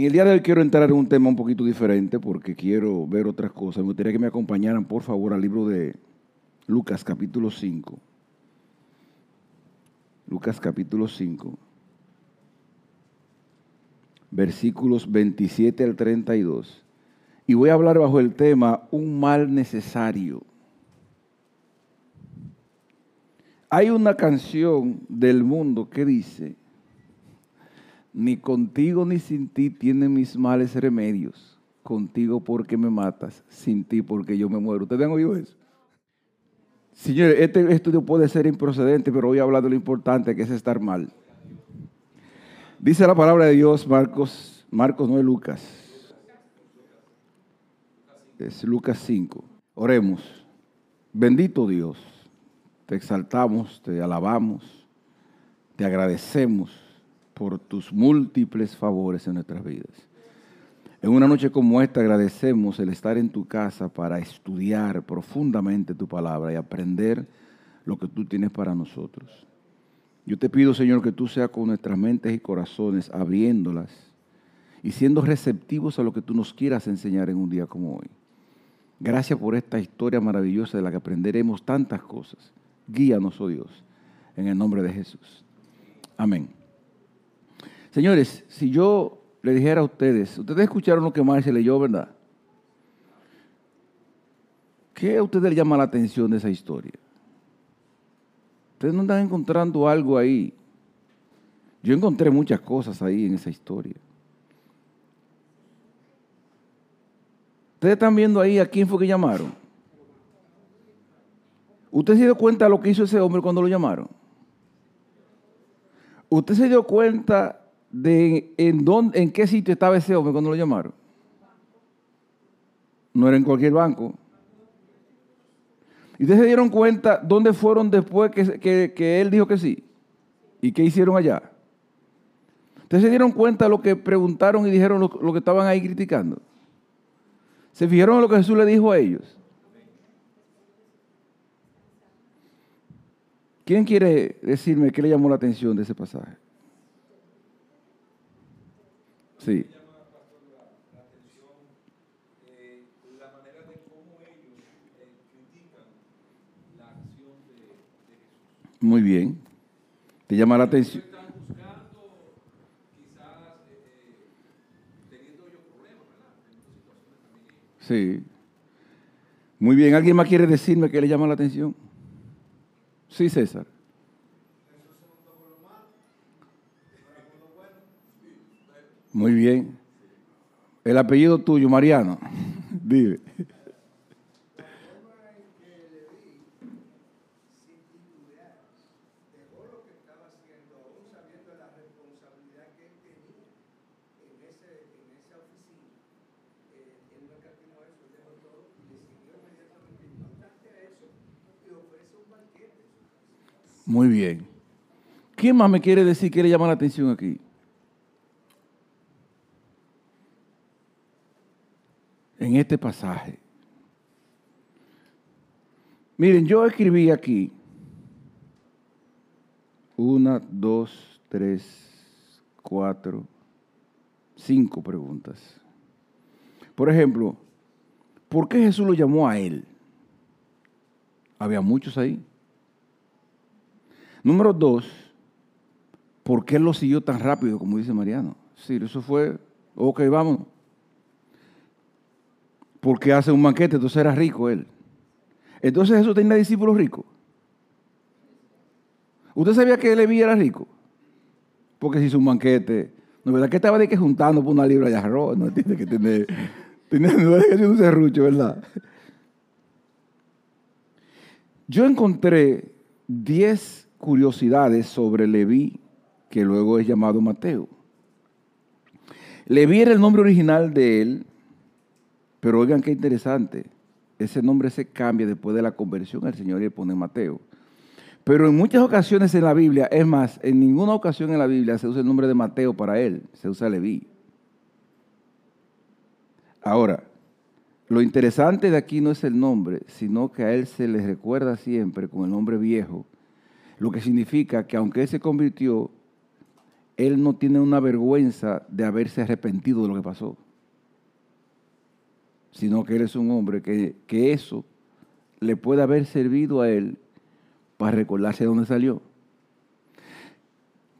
En el día de hoy quiero entrar en un tema un poquito diferente porque quiero ver otras cosas. Me gustaría que me acompañaran, por favor, al libro de Lucas capítulo 5. Lucas capítulo 5. Versículos 27 al 32. Y voy a hablar bajo el tema un mal necesario. Hay una canción del mundo que dice, ni contigo ni sin ti tienen mis males remedios. Contigo porque me matas, sin ti porque yo me muero. ¿Ustedes han oído eso? Señores, este estudio puede ser improcedente, pero voy a hablar de lo importante que es estar mal. Dice la palabra de Dios, Marcos, Marcos no es Lucas. Es Lucas 5. Oremos. Bendito Dios, te exaltamos, te alabamos, te agradecemos por tus múltiples favores en nuestras vidas. En una noche como esta agradecemos el estar en tu casa para estudiar profundamente tu palabra y aprender lo que tú tienes para nosotros. Yo te pido, Señor, que tú seas con nuestras mentes y corazones abriéndolas y siendo receptivos a lo que tú nos quieras enseñar en un día como hoy. Gracias por esta historia maravillosa de la que aprenderemos tantas cosas. Guíanos, oh Dios, en el nombre de Jesús. Amén. Señores, si yo le dijera a ustedes, ustedes escucharon lo que más se leyó, ¿verdad? ¿Qué a ustedes les llama la atención de esa historia? Ustedes no están encontrando algo ahí. Yo encontré muchas cosas ahí en esa historia. Ustedes están viendo ahí a quién fue que llamaron. ¿Usted se dio cuenta de lo que hizo ese hombre cuando lo llamaron? ¿Usted se dio cuenta de en, dónde, en qué sitio estaba ese hombre cuando lo llamaron. No era en cualquier banco. ¿Y ustedes se dieron cuenta dónde fueron después que, que, él dijo que sí? ¿Y qué hicieron allá? ¿Ustedes se dieron cuenta de lo que preguntaron y dijeron lo, lo que estaban ahí criticando? ¿Se fijaron en lo que Jesús le dijo a ellos? ¿Quién quiere decirme qué le llamó la atención de ese pasaje? Sí. Muy bien. ¿Te llama la atención? Sí. Muy bien. ¿Alguien más quiere decirme qué le llama la atención? Sí, César. Muy bien. El apellido tuyo, Mariano. Dime. Muy bien. ¿Quién más me quiere decir que le llama la atención aquí? En este pasaje. Miren, yo escribí aquí una, dos, tres, cuatro, cinco preguntas. Por ejemplo, ¿por qué Jesús lo llamó a él? Había muchos ahí. Número dos, ¿por qué lo siguió tan rápido, como dice Mariano? Sí, eso fue, ok, vamos porque hace un banquete, entonces era rico él. Entonces Jesús tenía discípulos ricos. ¿Usted sabía que Leví era rico? Porque si hizo un banquete, ¿no verdad que estaba de que juntando por una libra de arroz? No tiene que tener, tiene, no es que un serrucho, ¿verdad? Yo encontré 10 curiosidades sobre Leví, que luego es llamado Mateo. Leví era el nombre original de él, pero oigan qué interesante, ese nombre se cambia después de la conversión al Señor y le pone Mateo. Pero en muchas ocasiones en la Biblia, es más, en ninguna ocasión en la Biblia se usa el nombre de Mateo para él, se usa Leví. Ahora, lo interesante de aquí no es el nombre, sino que a él se le recuerda siempre con el nombre viejo, lo que significa que aunque él se convirtió, él no tiene una vergüenza de haberse arrepentido de lo que pasó, sino que él es un hombre que, que eso le puede haber servido a él para recordarse de dónde salió.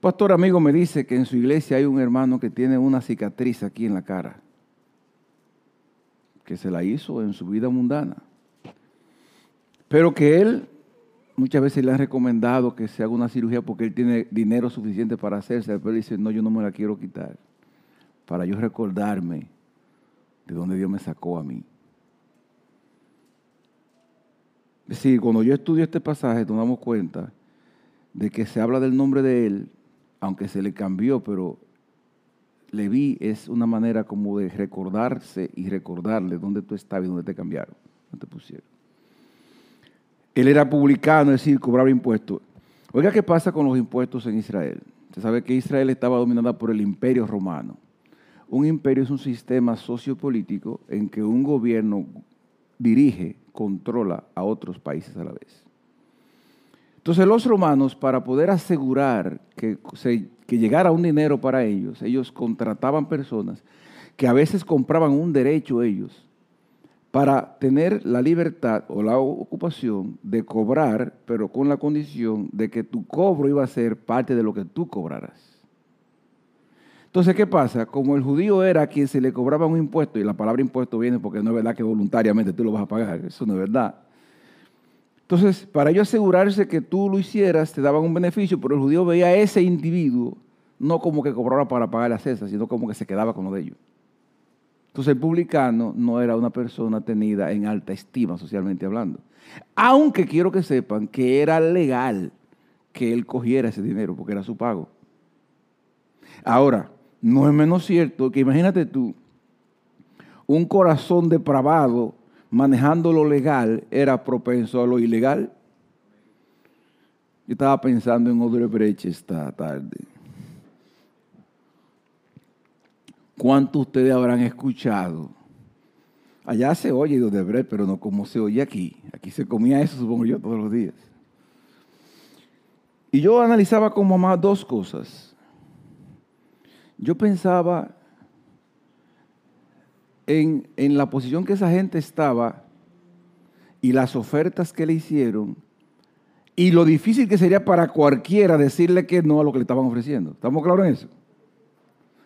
Pastor amigo me dice que en su iglesia hay un hermano que tiene una cicatriz aquí en la cara, que se la hizo en su vida mundana, pero que él muchas veces le han recomendado que se haga una cirugía porque él tiene dinero suficiente para hacerse, pero dice, no, yo no me la quiero quitar, para yo recordarme de dónde Dios me sacó a mí. Es decir, cuando yo estudio este pasaje nos damos cuenta de que se habla del nombre de él aunque se le cambió, pero Leví es una manera como de recordarse y recordarle dónde tú estabas y dónde te cambiaron, dónde te pusieron. Él era publicano, es decir, cobraba impuestos. Oiga, ¿qué pasa con los impuestos en Israel? Se sabe que Israel estaba dominada por el imperio romano. Un imperio es un sistema sociopolítico en que un gobierno dirige, controla a otros países a la vez. Entonces los romanos, para poder asegurar que, que llegara un dinero para ellos, ellos contrataban personas que a veces compraban un derecho ellos para tener la libertad o la ocupación de cobrar, pero con la condición de que tu cobro iba a ser parte de lo que tú cobraras. Entonces, ¿qué pasa? Como el judío era quien se le cobraba un impuesto, y la palabra impuesto viene porque no es verdad que voluntariamente tú lo vas a pagar, eso no es verdad. Entonces, para ellos asegurarse que tú lo hicieras, te daban un beneficio, pero el judío veía a ese individuo no como que cobraba para pagar la cesa, sino como que se quedaba con lo de ellos. Entonces, el publicano no era una persona tenida en alta estima, socialmente hablando. Aunque quiero que sepan que era legal que él cogiera ese dinero, porque era su pago. Ahora, no es menos cierto que imagínate tú, un corazón depravado manejando lo legal era propenso a lo ilegal. Yo estaba pensando en Odebrecht esta tarde. ¿Cuántos ustedes habrán escuchado? Allá se oye Odebrecht, pero no como se oye aquí. Aquí se comía eso, supongo yo, todos los días. Y yo analizaba con mamá dos cosas. Yo pensaba en, la posición que esa gente estaba y las ofertas que le hicieron y lo difícil que sería para cualquiera decirle que no a lo que le estaban ofreciendo. ¿Estamos claros en eso?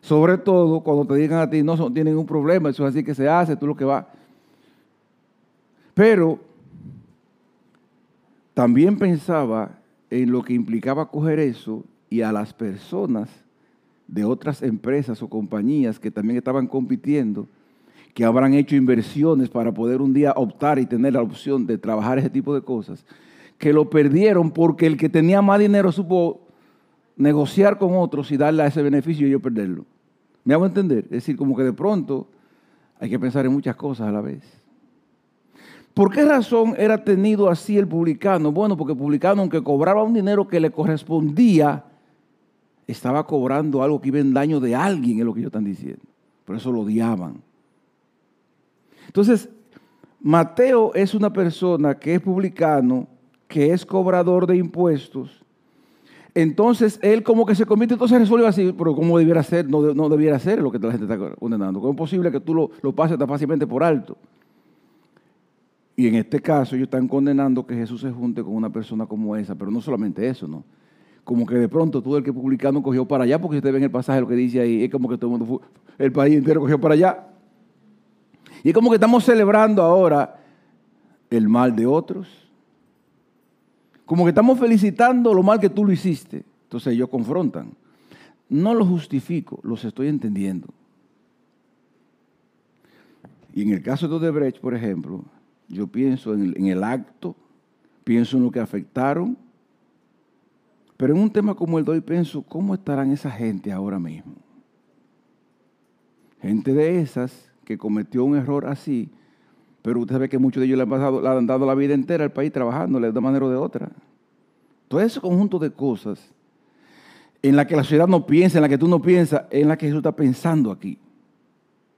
Sobre todo cuando te digan a ti, no, tienen ningún problema, eso es así que se hace, tú lo que va. Pero también pensaba en lo que implicaba coger eso y a las personas de otras empresas o compañías que también estaban compitiendo que habrán hecho inversiones para poder un día optar y tener la opción de trabajar ese tipo de cosas, que lo perdieron porque el que tenía más dinero supo negociar con otros y darle a ese beneficio y yo perderlo. ¿Me hago entender? Es decir, como que de pronto hay que pensar en muchas cosas a la vez. ¿Por qué razón era tenido así el publicano? Bueno, porque el publicano, aunque cobraba un dinero que le correspondía, estaba cobrando algo que iba en daño de alguien, es lo que ellos están diciendo. Por eso lo odiaban. Entonces, Mateo es una persona que es publicano, que es cobrador de impuestos. Entonces, él como que se convierte, entonces resuelve así, pero ¿cómo debiera ser? No, no debiera ser lo que la gente está condenando. ¿Cómo es posible que tú lo, lo pases tan fácilmente por alto? Y en este caso ellos están condenando que Jesús se junte con una persona como esa, pero no solamente eso, ¿no? Como que de pronto todo el que publicano cogió para allá, porque ustedes ven el pasaje, lo que dice ahí, es como que todo el mundo, el país entero cogió para allá. Y es como que estamos celebrando ahora el mal de otros. Como que estamos felicitando lo mal que tú lo hiciste. Entonces ellos confrontan. No lo justifico, los estoy entendiendo. Y en el caso de Odebrecht, por ejemplo, yo pienso en el acto, pienso en lo que afectaron, pero en un tema como el de hoy pienso, ¿cómo estarán esa gente ahora mismo? Gente de esas que cometió un error así, pero usted sabe que muchos de ellos le han, pasado, le han dado la vida entera al país trabajando de una manera o de otra. Todo ese conjunto de cosas en la que la sociedad no piensa, en la que tú no piensas, en la que Jesús está pensando aquí.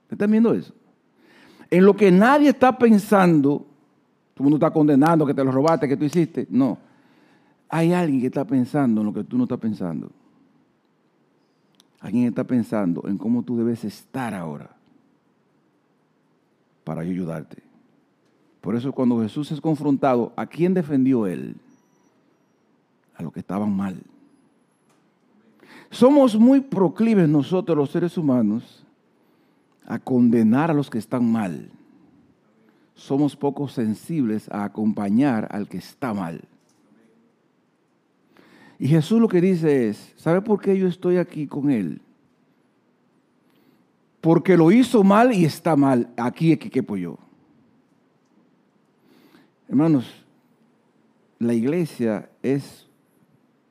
¿Están viendo eso? En lo que nadie está pensando, todo el mundo está condenando que te lo robaste, que tú hiciste. No. Hay alguien que está pensando en lo que tú no estás pensando. Alguien está pensando en cómo tú debes estar ahora para ayudarte. Por eso cuando Jesús es confrontado, ¿a quién defendió él? A los que estaban mal. Somos muy proclives nosotros los seres humanos a condenar a los que están mal. Somos poco sensibles a acompañar al que está mal. Y Jesús lo que dice es, ¿sabe por qué yo estoy aquí con él? Porque lo hizo mal y está mal. Aquí es que quepo yo. Hermanos, la iglesia es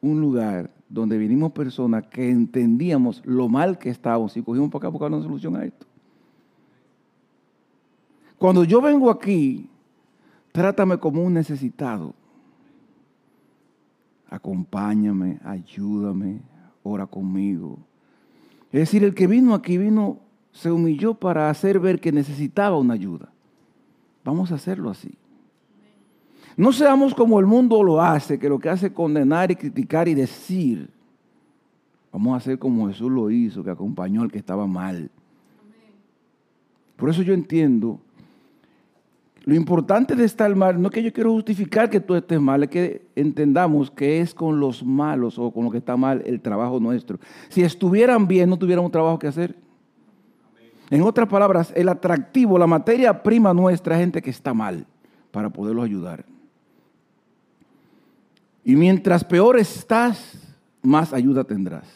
un lugar donde vinimos personas que entendíamos lo mal que estábamos y cogimos para acá buscar una solución a esto. Cuando yo vengo aquí, trátame como un necesitado. Acompáñame, ayúdame, ora conmigo. Es decir, el que vino aquí vino, se humilló para hacer ver que necesitaba una ayuda. Vamos a hacerlo así. No seamos como el mundo lo hace, que lo que hace es condenar y criticar y decir. Vamos a hacer como Jesús lo hizo, que acompañó al que estaba mal. Por eso yo entiendo, lo importante de estar mal, no es que yo quiero justificar que tú estés mal, es que entendamos que es con los malos o con lo que está mal el trabajo nuestro. Si estuvieran bien, no tuviéramos trabajo que hacer. En otras palabras, el atractivo, la materia prima nuestra es gente que está mal para poderlos ayudar. Y mientras peor estás, más ayuda tendrás.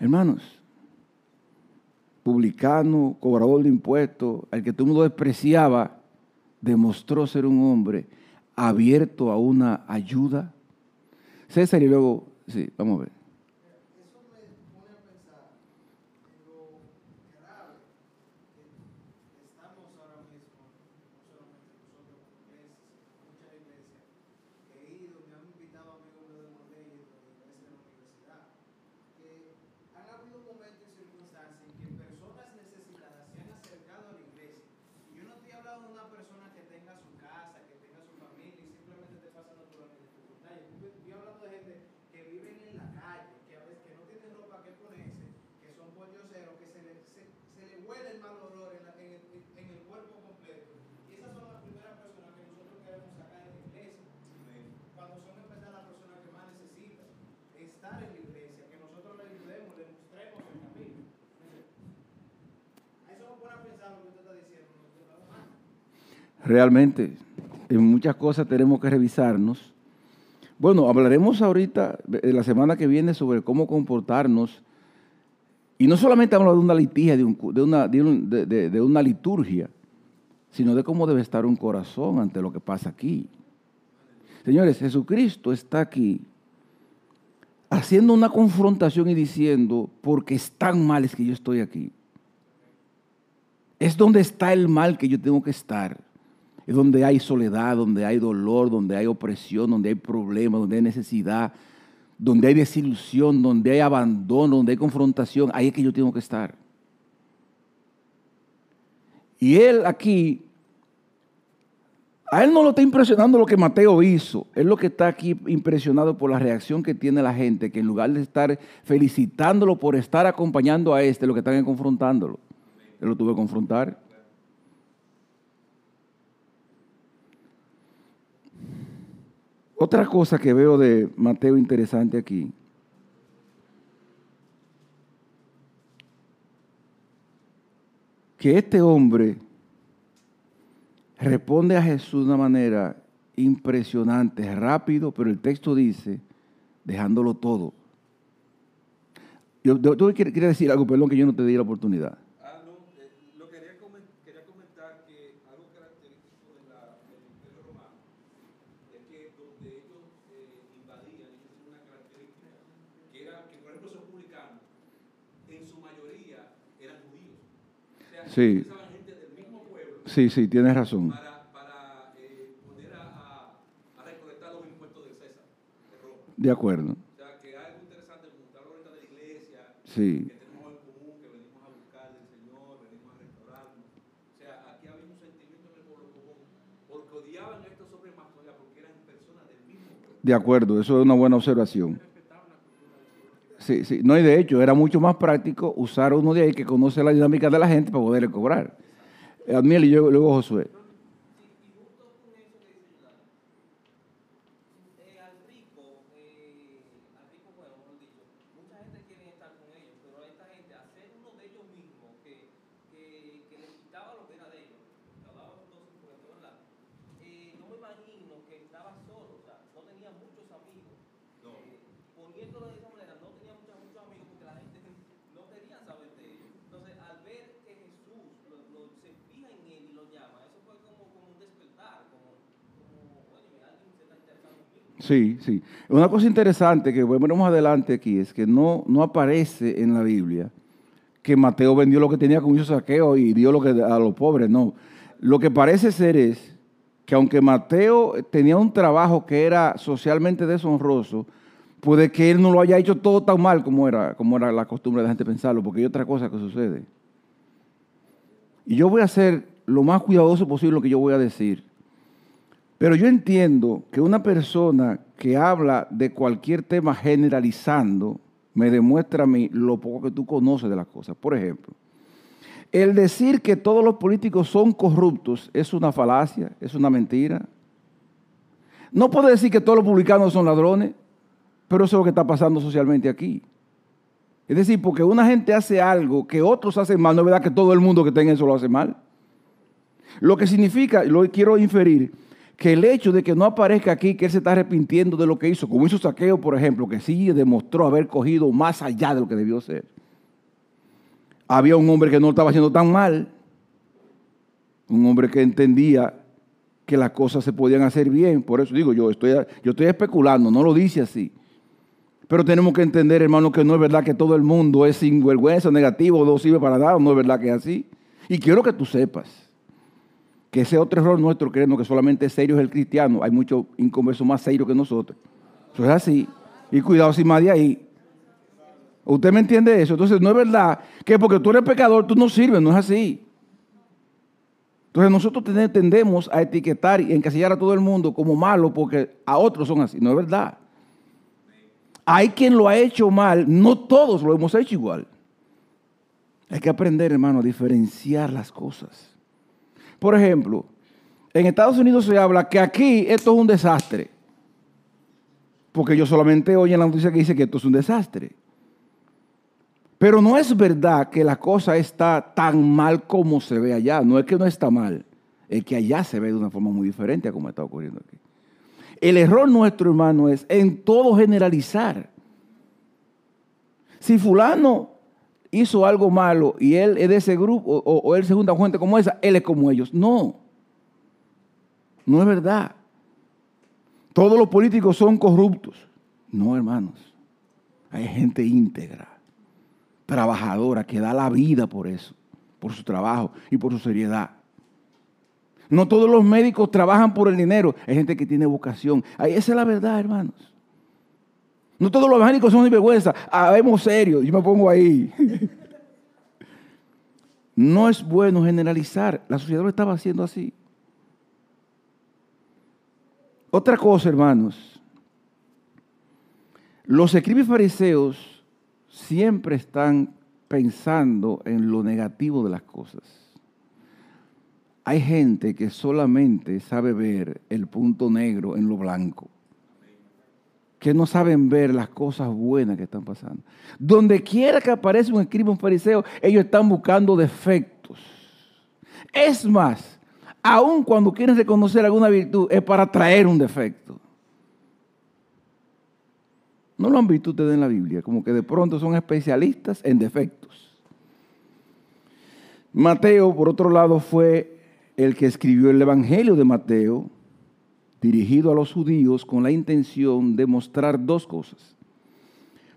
Hermanos, publicano, cobrador de impuestos, al que todo el mundo despreciaba, demostró ser un hombre abierto a una ayuda. César y luego, sí, vamos a ver. Realmente, en muchas cosas tenemos que revisarnos. Bueno, hablaremos ahorita, la semana que viene, sobre cómo comportarnos. Y no solamente hablamos de una liturgia, de, una, de una liturgia, sino de cómo debe estar un corazón ante lo que pasa aquí. Señores, Jesucristo está aquí haciendo una confrontación y diciendo, porque es tan mal es que yo estoy aquí. Es donde está el mal que yo tengo que estar es donde hay soledad, donde hay dolor, donde hay opresión, donde hay problemas, donde hay necesidad, donde hay desilusión, donde hay abandono, donde hay confrontación. Ahí es que yo tengo que estar. Y él aquí, a él no lo está impresionando lo que Mateo hizo. Él lo que está aquí impresionado por la reacción que tiene la gente, que en lugar de estar felicitándolo por estar acompañando a este, lo que están es confrontándolo. Él lo tuvo que confrontar. Otra cosa que veo de Mateo interesante aquí. Que este hombre responde a Jesús de una manera impresionante, rápido, pero el texto dice, dejándolo todo. Yo, tú quieres decir algo, perdón, que yo no te di la oportunidad. Sí. Sí, sí, tienes razón. Para, eh, poner a, a, recolectar los impuestos del César, de Roma. De acuerdo. O sea, que algo interesante, como ahorita de la iglesia, sí. que tenemos en común, que venimos a buscar del Señor, venimos a restaurarnos. O sea, aquí había un sentimiento en el pueblo común, porque odiaban a estos hombres porque eran personas del mismo pueblo. De acuerdo, eso es una buena observación. Sí, sí. No, y de hecho, era mucho más práctico usar uno de ahí que conoce la dinámica de la gente para poderle cobrar. Admiel y yo, luego Josué. Sí, sí. Una cosa interesante que veremos adelante aquí es que no, no aparece en la Biblia que Mateo vendió lo que tenía con hizo saqueo y dio lo que a los pobres. No. Lo que parece ser es que aunque Mateo tenía un trabajo que era socialmente deshonroso, puede que él no lo haya hecho todo tan mal como era, como era la costumbre de la gente pensarlo, porque hay otra cosa que sucede. Y yo voy a ser lo más cuidadoso posible lo que yo voy a decir. Pero yo entiendo que una persona que habla de cualquier tema generalizando me demuestra a mí lo poco que tú conoces de las cosas. Por ejemplo, el decir que todos los políticos son corruptos es una falacia, es una mentira. No puedo decir que todos los publicanos son ladrones, pero eso es lo que está pasando socialmente aquí. Es decir, porque una gente hace algo que otros hacen mal, no es verdad que todo el mundo que tenga eso lo hace mal. Lo que significa, lo quiero inferir, que el hecho de que no aparezca aquí que él se está arrepintiendo de lo que hizo, como hizo Saqueo, por ejemplo, que sí demostró haber cogido más allá de lo que debió ser. Había un hombre que no estaba haciendo tan mal, un hombre que entendía que las cosas se podían hacer bien. Por eso digo, yo estoy, yo estoy especulando, no lo dice así. Pero tenemos que entender, hermano, que no es verdad que todo el mundo es sinvergüenza, negativo, no sirve para nada, no es verdad que es así. Y quiero que tú sepas que ese otro error nuestro, creemos que solamente serio es el cristiano. Hay muchos inconversos más serios que nosotros. Eso es así. Y cuidado sin más de ahí. ¿Usted me entiende eso? Entonces no es verdad que porque tú eres pecador tú no sirves, no es así. Entonces nosotros tendemos a etiquetar y encasillar a todo el mundo como malo porque a otros son así. No es verdad. Hay quien lo ha hecho mal, no todos lo hemos hecho igual. Hay que aprender, hermano, a diferenciar las cosas. Por ejemplo, en Estados Unidos se habla que aquí esto es un desastre. Porque yo solamente oye en la noticia que dice que esto es un desastre. Pero no es verdad que la cosa está tan mal como se ve allá. No es que no está mal, es que allá se ve de una forma muy diferente a como está ocurriendo aquí. El error nuestro, hermano, es en todo generalizar. Si fulano hizo algo malo y él es de ese grupo o, él se junta con gente como esa, él es como ellos. No, no es verdad. Todos los políticos son corruptos. No, hermanos. Hay gente íntegra, trabajadora, que da la vida por eso, por su trabajo y por su seriedad. No todos los médicos trabajan por el dinero. Hay gente que tiene vocación. esa es la verdad, hermanos. No todos los evangélicos son vergüenza. Habemos serios. Yo me pongo ahí. No es bueno generalizar. La sociedad lo estaba haciendo así. Otra cosa, hermanos. Los escribes fariseos siempre están pensando en lo negativo de las cosas. Hay gente que solamente sabe ver el punto negro en lo blanco que no saben ver las cosas buenas que están pasando. Donde quiera que aparece un escriba, un fariseo, ellos están buscando defectos. Es más, aun cuando quieren reconocer alguna virtud, es para traer un defecto. No lo han visto ustedes en la Biblia, como que de pronto son especialistas en defectos. Mateo, por otro lado, fue el que escribió el Evangelio de Mateo, dirigido a los judíos con la intención de mostrar dos cosas.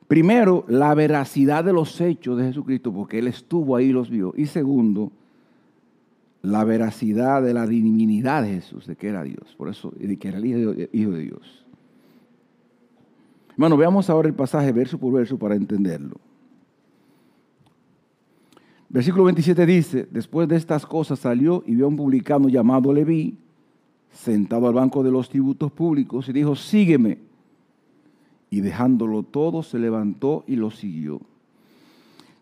Primero, la veracidad de los hechos de Jesucristo, porque Él estuvo ahí y los vio. Y segundo, la veracidad de la divinidad de Jesús, de que era Dios, por eso, de que era el hijo de Dios. Bueno, veamos ahora el pasaje verso por verso para entenderlo. Versículo 27 dice, después de estas cosas salió y vio a un publicano llamado Leví, sentado al banco de los tributos públicos y dijo, sígueme. Y dejándolo todo, se levantó y lo siguió.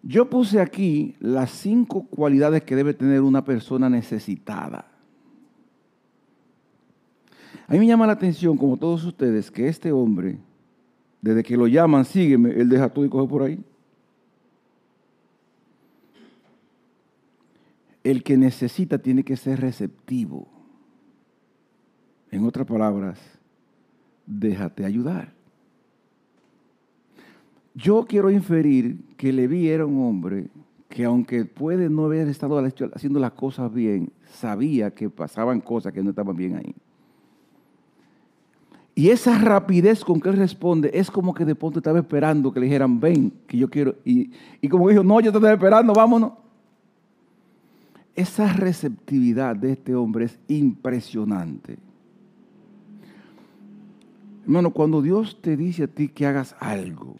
Yo puse aquí las cinco cualidades que debe tener una persona necesitada. A mí me llama la atención, como todos ustedes, que este hombre, desde que lo llaman, sígueme, él deja todo y coge por ahí. El que necesita tiene que ser receptivo. En otras palabras, déjate ayudar. Yo quiero inferir que Leví era un hombre que aunque puede no haber estado haciendo las cosas bien, sabía que pasaban cosas que no estaban bien ahí. Y esa rapidez con que él responde es como que de pronto estaba esperando que le dijeran, ven, que yo quiero. Y, y como dijo, no, yo te estoy esperando, vámonos. Esa receptividad de este hombre es impresionante. Hermano, cuando Dios te dice a ti que hagas algo,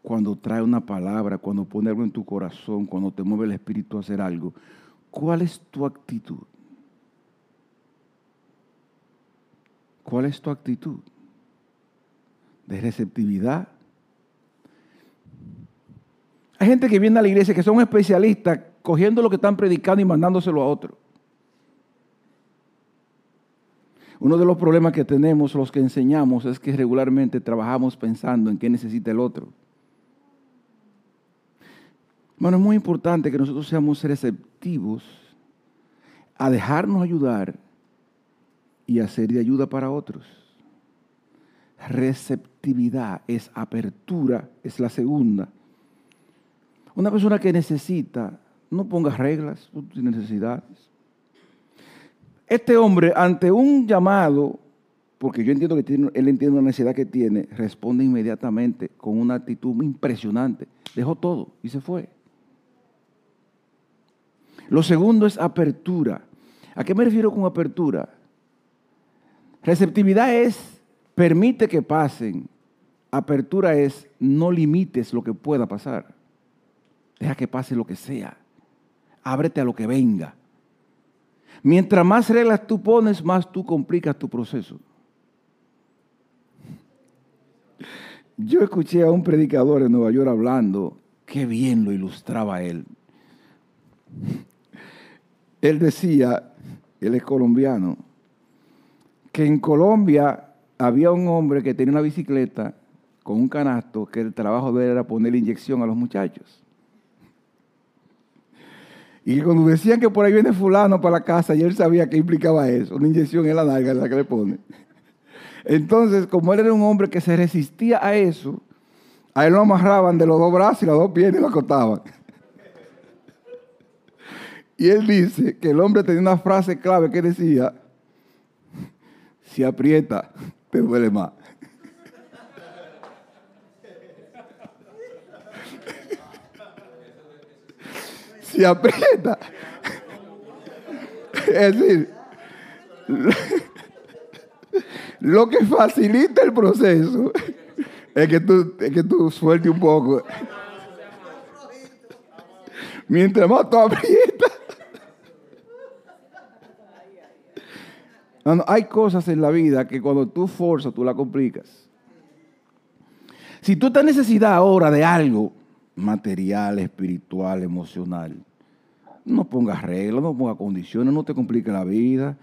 cuando trae una palabra, cuando pone algo en tu corazón, cuando te mueve el espíritu a hacer algo, ¿cuál es tu actitud? ¿Cuál es tu actitud? ¿De receptividad? Hay gente que viene a la iglesia que son especialistas cogiendo lo que están predicando y mandándoselo a otro. Uno de los problemas que tenemos los que enseñamos es que regularmente trabajamos pensando en qué necesita el otro. Bueno, es muy importante que nosotros seamos receptivos a dejarnos ayudar y hacer de ayuda para otros. Receptividad es apertura, es la segunda. Una persona que necesita, no ponga reglas, sin necesidades. Este hombre, ante un llamado, porque yo entiendo que él entiende la necesidad que tiene, responde inmediatamente con una actitud impresionante. Dejó todo y se fue. Lo segundo es apertura. ¿A qué me refiero con apertura? Receptividad es permite que pasen. Apertura es no limites lo que pueda pasar. Deja que pase lo que sea. Ábrete a lo que venga. Mientras más reglas tú pones, más tú complicas tu proceso. Yo escuché a un predicador en Nueva York hablando, qué bien lo ilustraba él. Él decía, él es colombiano, que en Colombia había un hombre que tenía una bicicleta con un canasto que el trabajo de él era poner inyección a los muchachos. Y cuando decían que por ahí viene fulano para la casa, y él sabía qué implicaba eso, una inyección en la nalga la que le pone. Entonces, como él era un hombre que se resistía a eso, a él lo amarraban de los dos brazos y las dos piernas y lo acotaban. Y él dice que el hombre tenía una frase clave que decía, si aprieta, te duele más. Si aprieta. Es decir, lo que facilita el proceso es que tú, es que tú sueltes un poco. Mientras más tú aprietas, hay cosas en la vida que cuando tú forzas, tú la complicas. Si tú estás necesidad ahora de algo material, espiritual, emocional, no pongas reglas, no pongas condiciones, no te compliques la vida,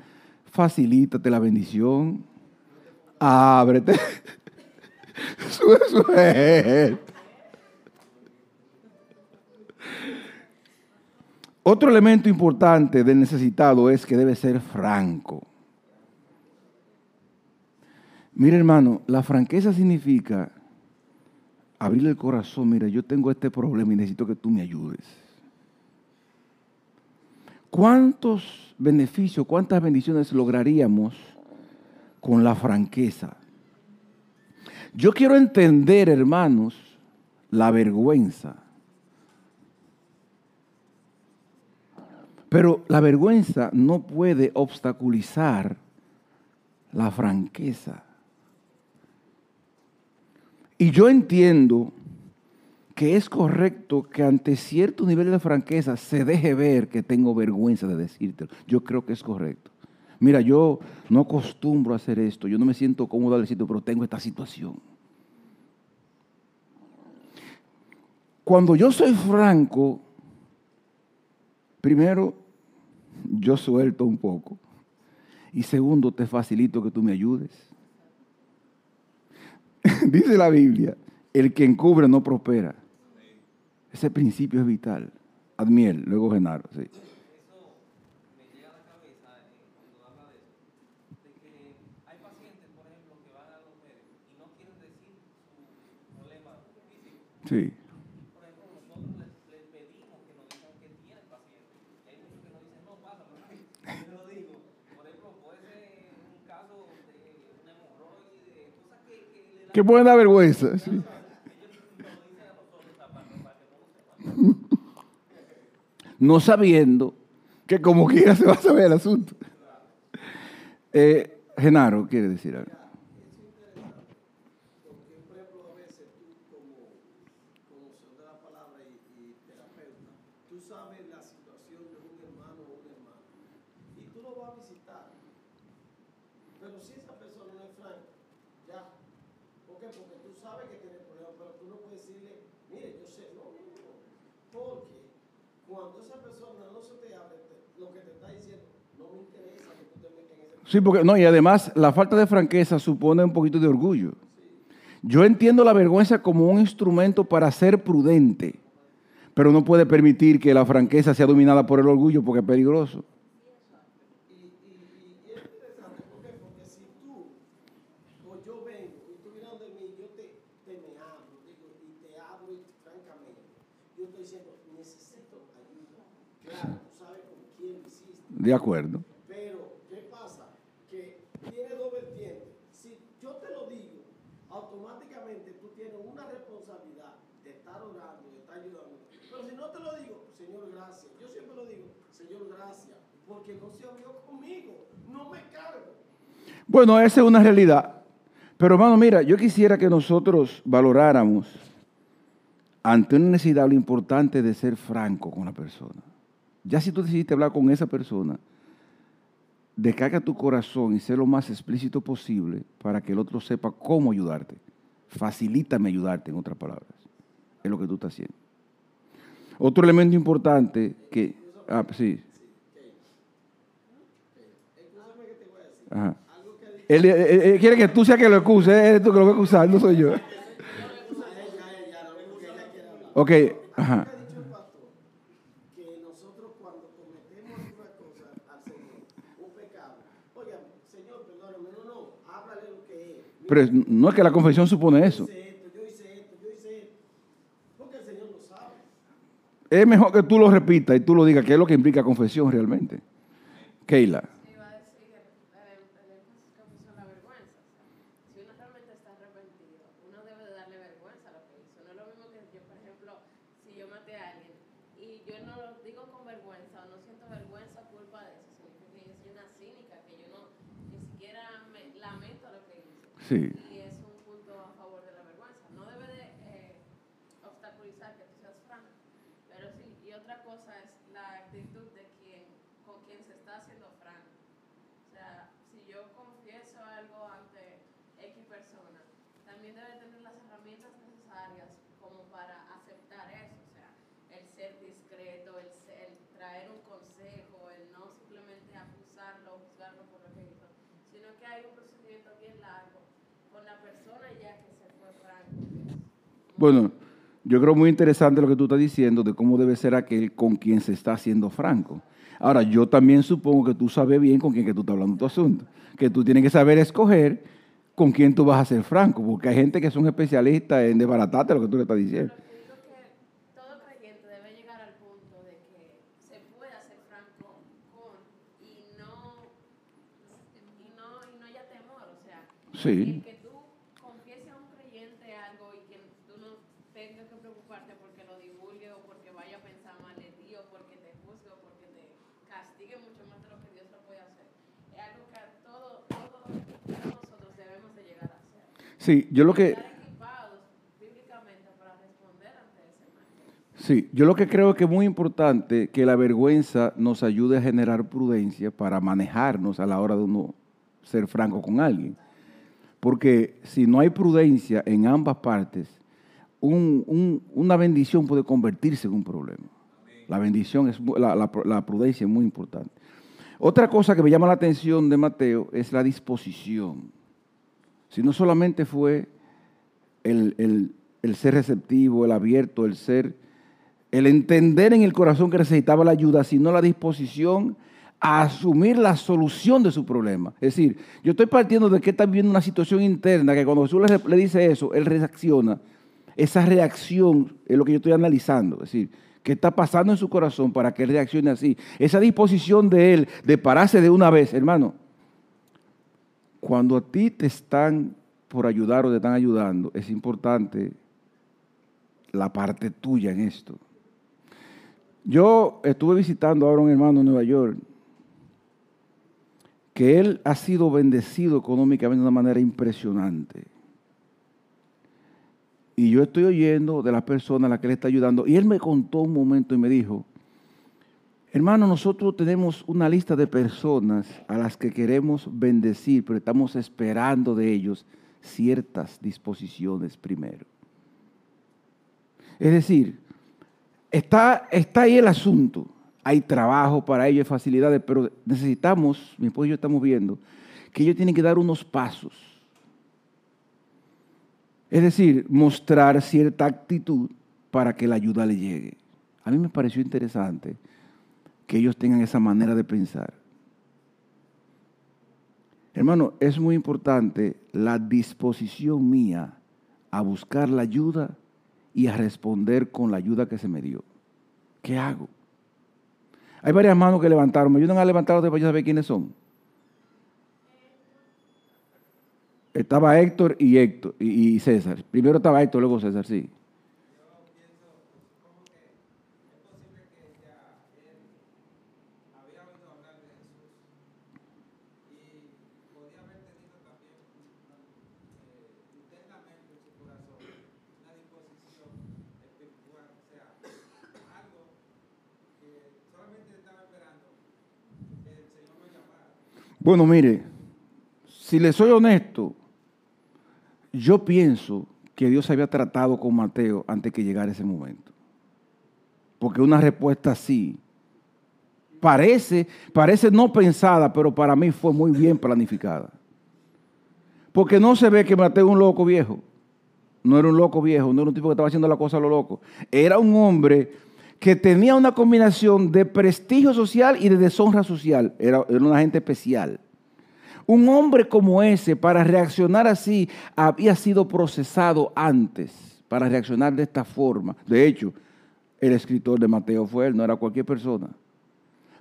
facilítate la bendición, ábrete. Otro elemento importante del necesitado es que debe ser franco. Mira hermano, la franqueza significa abrir el corazón. Mira, yo tengo este problema y necesito que tú me ayudes. ¿Cuántos beneficios, cuántas bendiciones lograríamos con la franqueza? Yo quiero entender, hermanos, la vergüenza. Pero la vergüenza no puede obstaculizar la franqueza. Y yo entiendo que es correcto que ante cierto nivel de franqueza se deje ver que tengo vergüenza de decírtelo. Yo creo que es correcto. Mira, yo no acostumbro a hacer esto, yo no me siento cómodo al sitio, pero tengo esta situación. Cuando yo soy franco, primero, yo suelto un poco. Y segundo, te facilito que tú me ayudes. Dice la Biblia, el que encubre no prospera. Ese principio es vital. Admiel, luego Genaro. Sí. Sí. Por ejemplo, nosotros les, les pedimos que nos digan que tienen pacientes. Y hay muchos que nos dicen, no pasa, pero yo lo digo. Por ejemplo, puede ser un caso de una hemorroide, cosas que, que le dan. Que pueden dar vergüenza. sí. Ellos nos dicen a nosotros que no lo sepan. No sabiendo que como quiera se va a saber el asunto. Eh, Genaro quiere decir algo. Porque, por ejemplo, a veces tú como conocedor de la palabra y, y terapeuta, tú sabes la situación de un hermano o una hermana y tú lo vas a visitar. Pero si esa persona no es franca, ya. ¿Por qué? Porque tú sabes que tiene problemas, pero tú no puedes decirle, mire, yo sé, no, no, no. Porque cuando esa persona no se te abre, te- lo que te está diciendo, no me interesa que tú te metas en ese Sí, porque no, y además la falta de franqueza supone un poquito de orgullo. Yo entiendo la vergüenza como un instrumento para ser prudente, pero no puede permitir que la franqueza sea dominada por el orgullo porque es peligroso. Y, y, y, y es interesante, ¿por qué? Porque si tú, o yo vengo y tú vienes donde mí, yo te, te me abro, digo, y te abro y francamente, yo estoy diciendo, necesito ayuda. Claro, tú sabes con quién lo hiciste. De acuerdo. Pero, ¿qué pasa? Que tiene dos vertientes. Si yo te lo digo, automáticamente tú tienes una responsabilidad de estar orando, de estar ayudando. Pero si no te lo digo, Señor, gracias. Yo siempre lo digo, Señor, gracias. Porque no se abrió conmigo. No me cargo. Bueno, esa es una realidad. Pero hermano, mira, yo quisiera que nosotros valoráramos ante una necesidad lo importante de ser franco con la persona. Ya si tú decidiste hablar con esa persona, descarga tu corazón y sé lo más explícito posible para que el otro sepa cómo ayudarte. Facilítame ayudarte, en otras palabras. Es lo que tú estás haciendo. Otro elemento importante que... Ah, sí. Ajá. Algo que dice Él, él- él quiere que tú seas que lo excuse, eres tú que lo vas a acusar, no soy yo. Ok, ajá. Pero no es que la confesión supone eso. Es mejor que tú lo repitas y tú lo digas, que es lo que implica confesión realmente. Keila. Iba a decir el, el, el énfasis que puso en la vergüenza. O sea, si uno realmente está arrepentido, uno debe de darle vergüenza a lo que hizo. No es lo mismo que yo, por ejemplo, si yo maté a alguien y yo no digo con vergüenza no siento vergüenza culpa de eso, significa que yo soy una cínica, que yo no ni siquiera me lamento lo que hice. Sí. Y es un punto a favor de la vergüenza. No debe de eh, obstaculizar que tú seas franco. Pero sí, y otra cosa es la actitud de quien, con quien se está haciendo franco. O sea, si yo confieso algo ante X persona, también debe tener las herramientas necesarias como para aceptar eso. O sea, el ser discreto, el, ser- el traer un consejo, el no simplemente acusarlo, juzgarlo por lo que hizo, sino que hay un procedimiento bien largo con la persona ya que se fue franco. que es Bueno, yo creo muy interesante lo que tú estás diciendo de cómo debe ser aquel con quien se está haciendo franco. Ahora, yo también supongo que tú sabes bien con quién que tú estás hablando tu asunto. Que tú tienes que saber escoger con quién tú vas a ser franco, porque hay gente que son especialistas en desbaratarte lo que tú le estás diciendo. Pero yo digo que todo creyente debe llegar al punto de que se pueda ser franco con y no y no y no haya temor, o sea, Sí. el que tú confieses a un creyente algo y que tú no tengas que preocuparte porque lo divulgue o porque vaya a pensar mal de ti o porque te juzgue o porque te castigue mucho más de lo que Dios lo puede hacer. Es algo que a todo, todo- todos nosotros debemos de llegar a hacer. Sí, yo lo que... Estar equipados bíblicamente para responder ante ese mal. Sí, yo lo que creo es que es muy importante que la vergüenza nos ayude a generar prudencia para manejarnos a la hora de uno ser franco con alguien. Porque si no hay prudencia en ambas partes, un- un- una bendición puede convertirse en un problema. La bendición es la, la- la prudencia es muy importante. Otra cosa que me llama la atención de Mateo es la disposición. Si no solamente fue el, el- el ser receptivo, el abierto, el ser, el entender en el corazón que necesitaba la ayuda, sino la disposición a asumir la solución de su problema. Es decir, yo estoy partiendo de que está viviendo una situación interna que cuando Jesús le, le dice eso, él reacciona. Esa reacción es lo que yo estoy analizando. Es decir, qué está pasando en su corazón para que él reaccione así. Esa disposición de él de pararse de una vez, hermano. Cuando a ti te están por ayudar o te están ayudando, es importante la parte tuya en esto. Yo estuve visitando ahora un hermano en Nueva York que él ha sido bendecido económicamente de una manera impresionante. Y yo estoy oyendo de las personas a las que le está ayudando. Y él me contó un momento y me dijo, hermano, nosotros tenemos una lista de personas a las que queremos bendecir, pero estamos esperando de ellos ciertas disposiciones primero. Es decir, está, está ahí el asunto. Hay trabajo para ellos, facilidades, pero necesitamos, mi esposo y yo estamos viendo, que ellos tienen que dar unos pasos. Es decir, mostrar cierta actitud para que la ayuda le llegue. A mí me pareció interesante que ellos tengan esa manera de pensar. Hermano, es muy importante la disposición mía a buscar la ayuda y a responder con la ayuda que se me dio. ¿Qué hago? Hay varias manos que levantaron. ¿Me ayudan a levantar para yo saber quiénes son? Estaba Héctor y Héctor y, y César. Primero estaba Héctor, luego César, sí. había oído hablar de Jesús y podía haber tenido también eh, internamente en su corazón una disposición espiritual, o sea, algo que solamente estaba esperando que el Señor lo llamara. Bueno, mire, si le soy honesto, yo pienso que Dios había tratado con Mateo antes que llegara ese momento. Porque una respuesta así parece, parece no pensada, pero para mí fue muy bien planificada. Porque no se ve que Mateo es un loco viejo. No era un loco viejo, no era un tipo que estaba haciendo la cosa a lo loco. Era un hombre que tenía una combinación de prestigio social y de deshonra social. Era, era una gente especial. Un hombre como ese, para reaccionar así, había sido procesado antes, para reaccionar de esta forma. De hecho, el escritor de Mateo fue él, no era cualquier persona.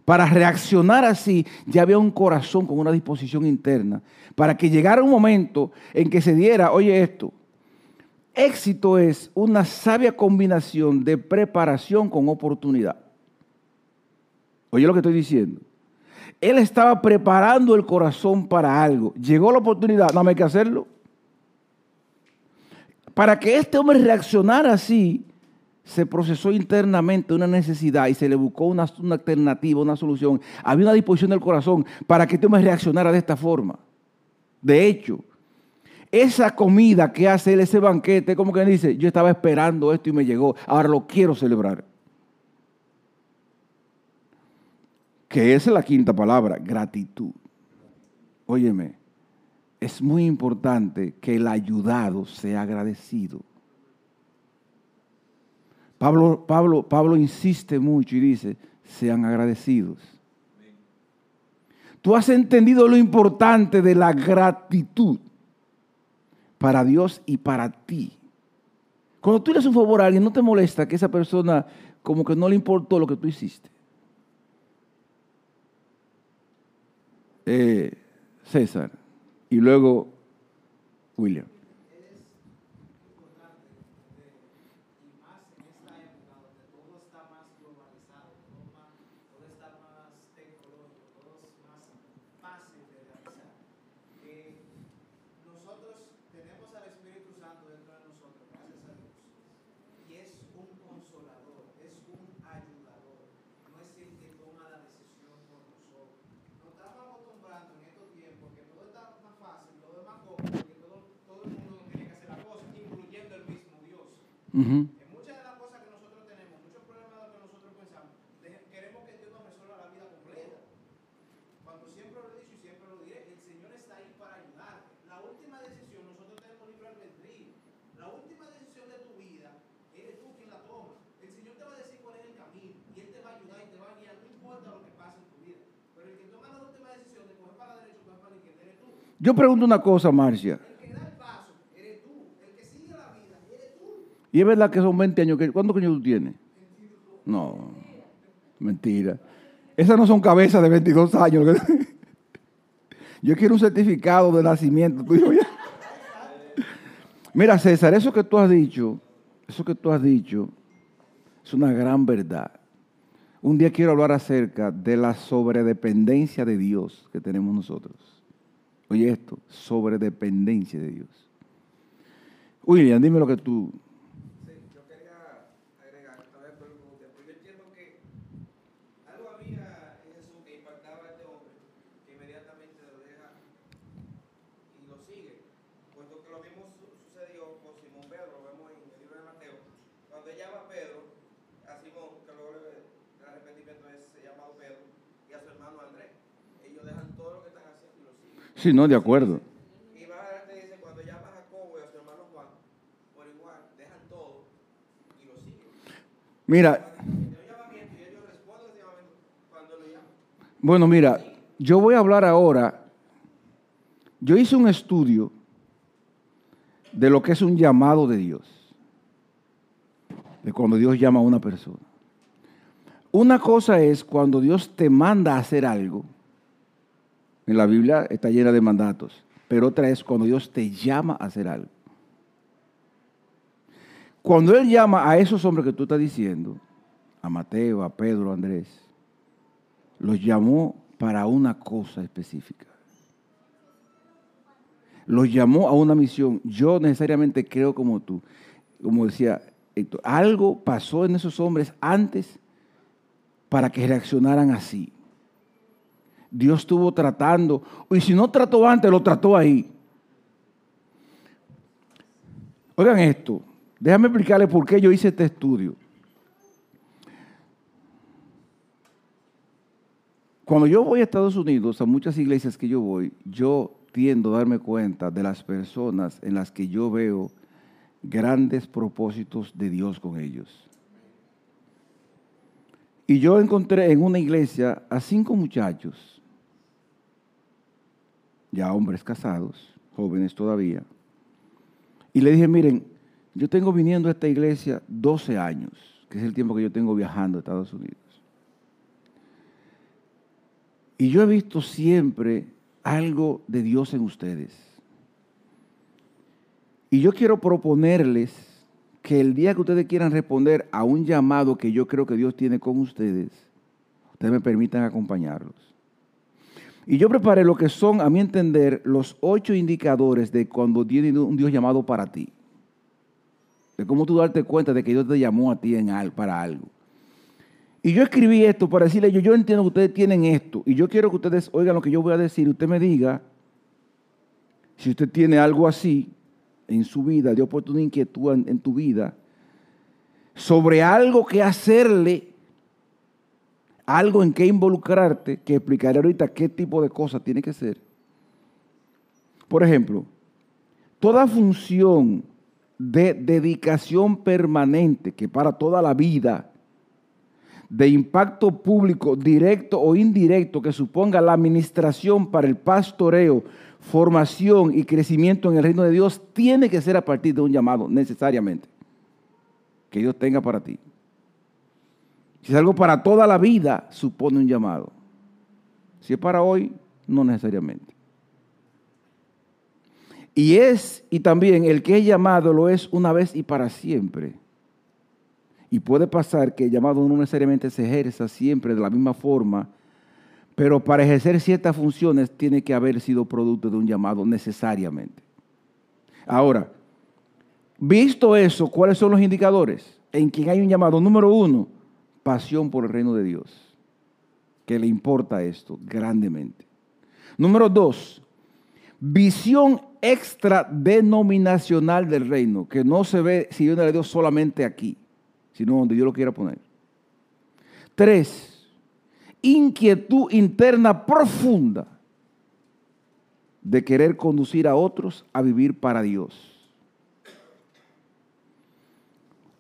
Para reaccionar así, ya había un corazón con una disposición interna, para que llegara un momento en que se diera, oye esto, éxito es una sabia combinación de preparación con oportunidad. Oye lo que estoy diciendo. Él estaba preparando el corazón para algo. Llegó la oportunidad, no hay que hacerlo. Para que este hombre reaccionara así, se procesó internamente una necesidad y se le buscó una, alternativa, una solución. Había una disposición del corazón para que este hombre reaccionara de esta forma. De hecho, esa comida que hace él, ese banquete, como que dice, yo estaba esperando esto y me llegó, ahora lo quiero celebrar. que esa es la quinta palabra, gratitud. Óyeme, es muy importante que el ayudado sea agradecido. Pablo, Pablo, Pablo insiste mucho y dice, sean agradecidos. Tú has entendido lo importante de la gratitud para Dios y para ti. Cuando tú le haces un favor a alguien, no te molesta que esa persona como que no le importó lo que tú hiciste. eh, César y luego William. y más en esta época donde todo está más globalizado, todo, más- todo está más tecnológico, todo es más fácil de realizar. Que nosotros tenemos al Espíritu Santo dentro de nosotros, gracias a Dios, y es un consolador, Ujú. En muchas de las cosas que nosotros tenemos, muchos problemas que nosotros pensamos, queremos que Dios nos resuelva la vida completa. Cuando siempre lo he dicho y siempre lo diré, el Señor está ahí para ayudarte. La última decisión, nosotros tenemos libre albedrío. La última decisión de tu vida, eres tú quien la toma. El Señor te va a decir cuál es el camino y Él te va a ayudar y te va a guiar, no importa lo que pase en tu vida. Pero el que toma la última decisión de coger para la derecha o coger para la izquierda, eres tú. Yo pregunto una cosa, Marcia. El que da el paso, eres tú. El que sigue la vida, eres tú. ¿Y es verdad que son 20 años? ¿Cuántos años tú tienes? No, mentira. Esas no son cabezas de 22 años. Yo quiero un certificado de nacimiento. Mira, César, eso que tú has dicho, eso que tú has dicho, es una gran verdad. Un día quiero hablar acerca de la sobredependencia de Dios que tenemos nosotros. Oye esto, sobredependencia de Dios. William, dime lo que tú... Sí, yo quería agregar, esta vez por un tiempo. Yo entiendo que algo había en Jesús que impactaba a este hombre, que inmediatamente lo deja y lo sigue. Puesto que lo mismo su- sucedió con Simón Pedro, lo vemos en el libro de Mateo. Cuando él llama a Pedro, a Simón, que luego le- el arrepentimiento es llamado Pedro, y a su hermano Andrés, ellos dejan todo lo que están haciendo y lo siguen. Sí, no, de acuerdo. Y más adelante dice, cuando llama a Jacobo y a su hermano Juan, por igual, dejan todo y lo siguen. Mira, bueno, mira, yo voy a hablar ahora. Yo hice un estudio de lo que es un llamado de Dios. De cuando Dios llama a una persona. Una cosa es cuando Dios te manda a hacer algo. En la Biblia está llena de mandatos. Pero otra es cuando Dios te llama a hacer algo. Cuando Él llama a esos hombres que tú estás diciendo, a Mateo, a Pedro, a Andrés, los llamó para una cosa específica. Los llamó a una misión. Yo necesariamente creo como tú. Como decía Héctor, algo pasó en esos hombres antes para que reaccionaran así. Dios estuvo tratando, y si no trató antes, lo trató ahí. Oigan esto, déjame explicarles por qué yo hice este estudio. Cuando yo voy a Estados Unidos, a muchas iglesias que yo voy, yo tiendo a darme cuenta de las personas en las que yo veo grandes propósitos de Dios con ellos. Y yo encontré en una iglesia a cinco muchachos, ya hombres casados, jóvenes todavía, y le dije, miren, yo tengo viniendo a esta iglesia 12 años, que es el tiempo que yo tengo viajando a Estados Unidos. Y yo he visto siempre algo de Dios en ustedes. Y yo quiero proponerles que el día que ustedes quieran responder a un llamado que yo creo que Dios tiene con ustedes, ustedes me permitan acompañarlos. Y yo preparé lo que son, a mi entender, los ocho indicadores de cuando tiene un Dios llamado para ti. De cómo tú darte cuenta de que Dios te llamó a ti en para algo. Y yo escribí esto para decirle, yo, yo entiendo que ustedes tienen esto. Y yo quiero que ustedes oigan lo que yo voy a decir. Usted me diga si usted tiene algo así en su vida, Dios puesto una inquietud en, en tu vida, sobre algo que hacerle, algo en que involucrarte, que explicaré ahorita qué tipo de cosas tiene que ser. Por ejemplo, toda función de dedicación permanente que para toda la vida, de impacto público directo o indirecto que suponga la administración para el pastoreo, formación y crecimiento en el reino de Dios, tiene que ser a partir de un llamado necesariamente que Dios tenga para ti. Si es algo para toda la vida, supone un llamado. Si es para hoy, no necesariamente. Y es, y también el que es llamado lo es una vez y para siempre. Y puede pasar que el llamado no necesariamente se ejerza siempre de la misma forma, pero para ejercer ciertas funciones tiene que haber sido producto de un llamado necesariamente. Ahora, visto eso, ¿cuáles son los indicadores? En quien hay un llamado. Número uno, pasión por el reino de Dios, que le importa esto grandemente. Número dos, visión extra denominacional del reino, que no se ve si Dios le dio solamente aquí, sino donde Dios lo quiera poner. Tres, inquietud interna profunda de querer conducir a otros a vivir para Dios.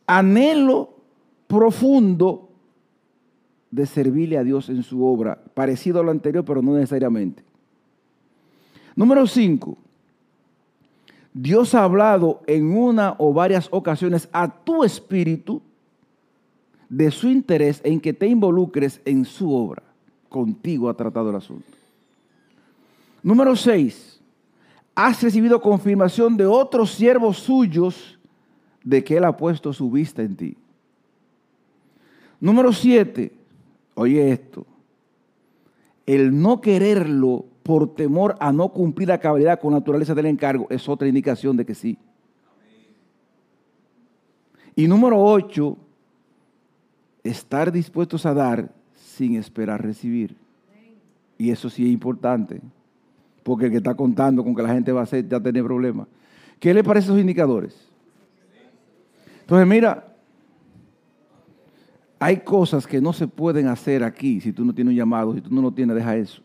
Anhelo profundo de servirle a Dios en su obra, parecido a lo anterior, pero no necesariamente. Número cinco, Dios ha hablado en una o varias ocasiones a tu espíritu de su interés en que te involucres en su obra. Contigo ha tratado el asunto. Número 6. Has recibido confirmación de otros siervos suyos de que Él ha puesto su vista en ti. Número 7. Oye esto. El no quererlo por temor a no cumplir la cabalidad con naturaleza del encargo es otra indicación de que sí. Y número 8. Estar dispuestos a dar sin esperar recibir. Y eso sí es importante porque el que está contando con que la gente va a hacer ya tiene problemas. ¿Qué le parece esos indicadores? Entonces, mira, hay cosas que no se pueden hacer aquí si tú no tienes un llamado, si tú no lo tienes, deja eso.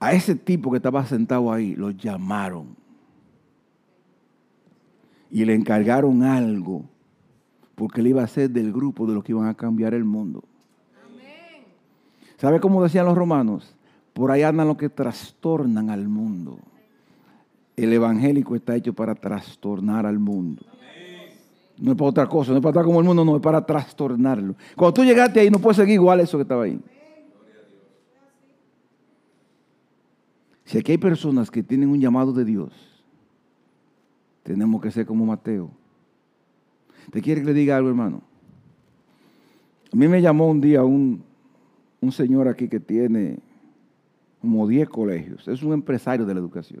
A ese tipo que estaba sentado ahí, lo llamaron y le encargaron algo porque le iba a ser del grupo de los que iban a cambiar el mundo. ¿Sabe cómo decían los romanos? Por ahí andan los que trastornan al mundo. El evangélico está hecho para trastornar al mundo. No es para otra cosa, no es para estar como el mundo, no, es para trastornarlo. Cuando tú llegaste ahí, no puedes seguir igual eso que estaba ahí. Si aquí hay personas que tienen un llamado de Dios, tenemos que ser como Mateo. ¿Te quiere que le diga algo, hermano? A mí me llamó un día un, un señor aquí que tiene como 10 colegios. Es un empresario de la educación.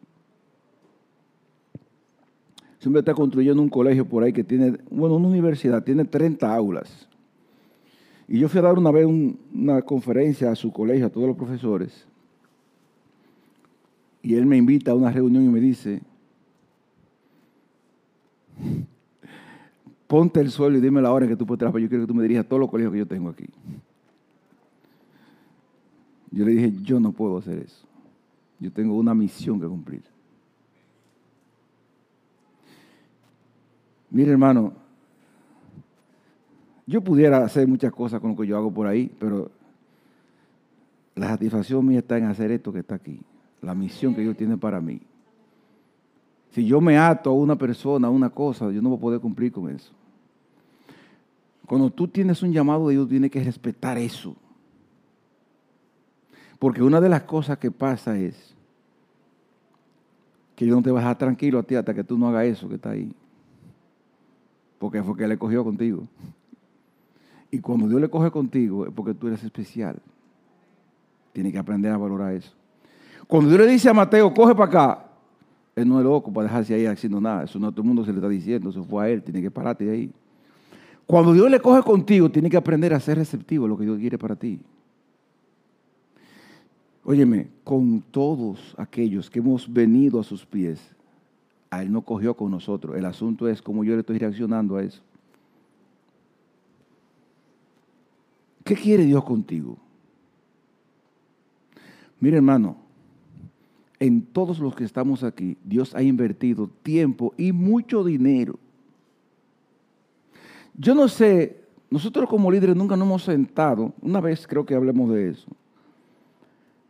Siempre está construyendo un colegio por ahí que tiene, bueno, una universidad, tiene 30 aulas. Y yo fui a dar una vez una conferencia a su colegio, a todos los profesores. Y él me invita a una reunión y me dice, ponte el suelo y dime la hora en que tú puedes trabajar. Yo quiero que tú me dirijas a todos los colegios que yo tengo aquí. Yo le dije, yo no puedo hacer eso. Yo tengo una misión que cumplir. Mire, hermano, yo pudiera hacer muchas cosas con lo que yo hago por ahí, pero la satisfacción mía está en hacer esto que está aquí, la misión que Dios tiene para mí. Si yo me ato a una persona, a una cosa, yo no voy a poder cumplir con eso. Cuando tú tienes un llamado de Dios, tienes que respetar eso. Porque una de las cosas que pasa es que Dios no te va a dejar tranquilo a ti hasta que tú no hagas eso que está ahí. Porque fue que le cogió contigo. Y cuando Dios le coge contigo es porque tú eres especial. Tienes que aprender a valorar eso. Cuando Dios le dice a Mateo, coge para acá, él no es loco para dejarse ahí haciendo nada. Eso no a todo el mundo se le está diciendo, eso fue a él, tiene que pararte de ahí. Cuando Dios le coge contigo, tiene que aprender a ser receptivo a lo que Dios quiere para ti. Óyeme, con todos aquellos que hemos venido a sus pies, a Él no cogió con nosotros. El asunto es cómo yo le estoy reaccionando a eso. ¿Qué quiere Dios contigo? Mire hermano, en todos los que estamos aquí, Dios ha invertido tiempo y mucho dinero. Yo no sé, nosotros como líderes nunca nos hemos sentado, una vez creo que hablemos de eso,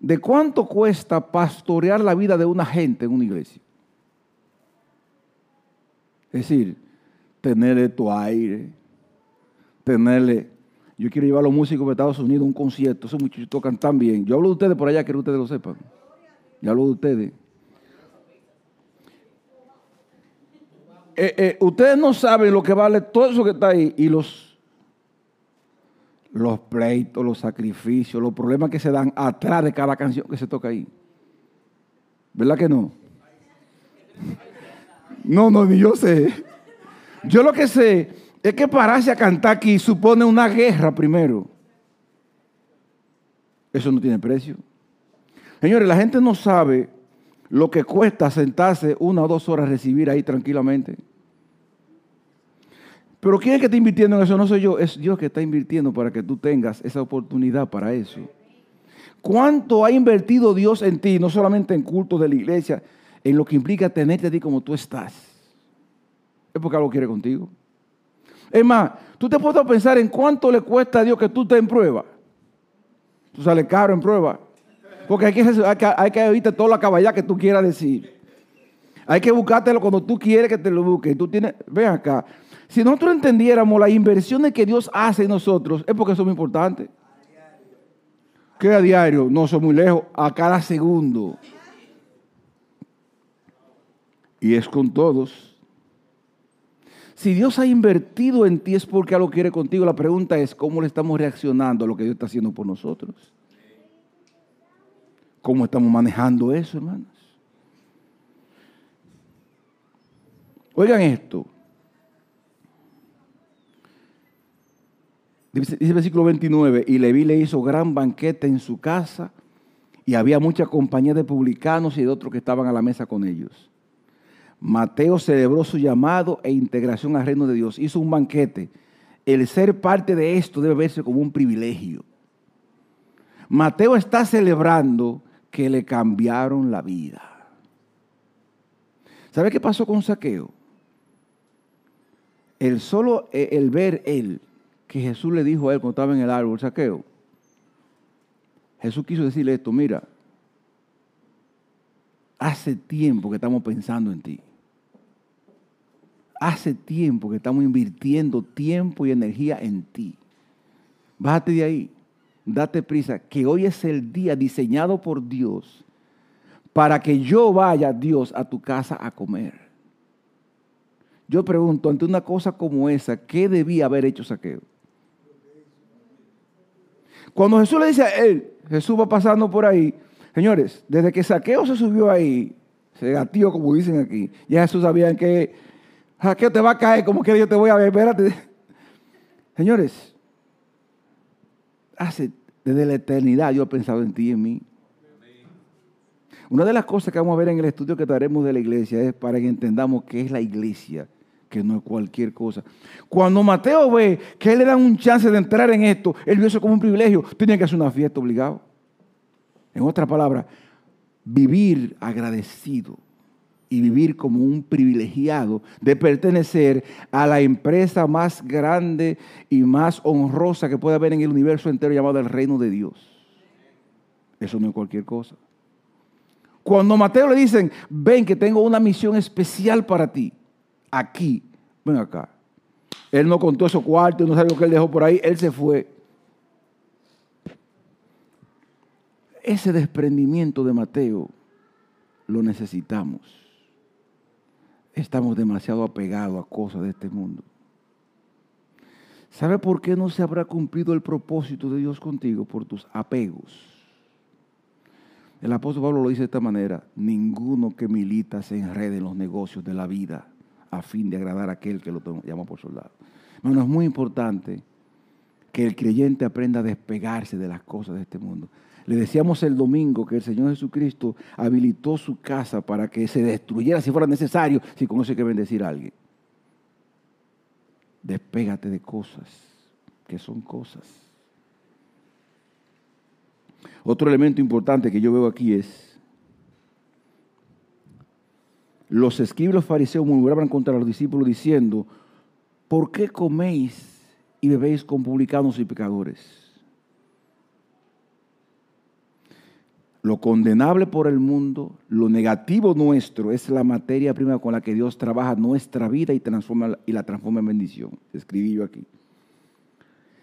de cuánto cuesta pastorear la vida de una gente en una iglesia. Es decir, tenerle tu aire, tenerle... Yo quiero llevar a los músicos de Estados Unidos a un concierto, esos muchachos tocan tan bien. Yo hablo de ustedes por allá, quiero que ustedes lo sepan. Yo hablo de ustedes. Eh, eh, ustedes no saben lo que vale todo eso que está ahí y los los pleitos, los sacrificios, los problemas que se dan atrás de cada canción que se toca ahí. ¿Verdad que no? No, no, ni yo sé. Yo lo que sé es que pararse a cantar aquí supone una guerra primero. Eso no tiene precio. Señores, la gente no sabe lo que cuesta sentarse una o dos horas a recibir ahí tranquilamente. Pero ¿quién es que está invirtiendo en eso? No soy yo, es Dios que está invirtiendo para que tú tengas esa oportunidad para eso. ¿Cuánto ha invertido Dios en ti, no solamente en cultos de la iglesia, en lo que implica tenerte a ti como tú estás? Es porque algo quiere contigo. Es más, tú te puedes pensar en cuánto le cuesta a Dios que tú estés en prueba. Tú sales caro en prueba. Porque hay que, hay hay que oírte toda la caballá que tú quieras decir. Hay que buscártelo cuando tú quieres que te lo busquen. Tú tienes, ven acá. Si nosotros entendiéramos las inversiones que Dios hace en nosotros, es porque son muy importantes. ¿Qué a diario? No, son muy lejos. A cada segundo. Y es con todos. Si Dios ha invertido en ti es porque algo quiere contigo. La pregunta es, ¿cómo le estamos reaccionando a lo que Dios está haciendo por nosotros? ¿Cómo estamos manejando eso, hermanos? Oigan esto. Dice, el versículo 29, y Leví le hizo gran banquete en su casa, y había mucha compañía de publicanos y de otros que estaban a la mesa con ellos. Mateo celebró su llamado e integración al reino de Dios. Hizo un banquete. El ser parte de esto debe verse como un privilegio. Mateo está celebrando que le cambiaron la vida. ¿Sabe qué pasó con Saqueo? El solo eh, el ver él que Jesús le dijo a él cuando estaba en el árbol, Saqueo. Jesús quiso decirle esto, mira, hace tiempo que estamos pensando en ti. Hace tiempo que estamos invirtiendo tiempo y energía en ti. Bájate de ahí, date prisa, que hoy es el día diseñado por Dios para que yo vaya, Dios, a tu casa a comer. Yo pregunto, ante una cosa como esa, ¿qué debía haber hecho Saqueo? Cuando Jesús le dice a él, Jesús va pasando por ahí, señores, desde que Saqueo se subió ahí, se gatió, como dicen aquí, ya Jesús sabía que Saqueo te va a caer, como que yo te voy a ver, espérate. Señores, hace desde la eternidad yo he pensado en ti y en mí. Una de las cosas que vamos a ver en el estudio que traeremos de la iglesia es para que entendamos qué es la iglesia, que no es cualquier cosa. Cuando Mateo ve que le dan un chance de entrar en esto, él vio eso como un privilegio, tenía que hacer una fiesta obligado. En otras palabras, vivir agradecido y vivir como un privilegiado de pertenecer a la empresa más grande y más honrosa que puede haber en el universo entero llamado el reino de Dios. Eso no es cualquier cosa. Cuando a Mateo le dicen, ven que tengo una misión especial para ti, aquí, ven acá. Él no contó esos cuartos, no sabe lo que él dejó por ahí, él se fue. Ese desprendimiento de Mateo lo necesitamos estamos demasiado apegados a cosas de este mundo. ¿Sabe por qué no se habrá cumplido el propósito de Dios contigo? Por tus apegos. El apóstol Pablo lo dice de esta manera, ninguno que milita se enrede en los negocios de la vida a fin de agradar a aquel que lo llama por soldado. Bueno, es muy importante que el creyente aprenda a despegarse de las cosas de este mundo. Le decíamos el domingo que el Señor Jesucristo habilitó su casa para que se destruyera si fuera necesario, si con eso hay que bendecir a alguien. Despégate de cosas que son cosas. Otro elemento importante que yo veo aquí es, los escribas y los fariseos murmuraban contra los discípulos diciendo, ¿por qué coméis y bebéis con publicanos y pecadores? Lo condenable por el mundo, lo negativo nuestro es la materia prima con la que Dios trabaja nuestra vida y, transforma, y la transforma en bendición. Escribí yo aquí.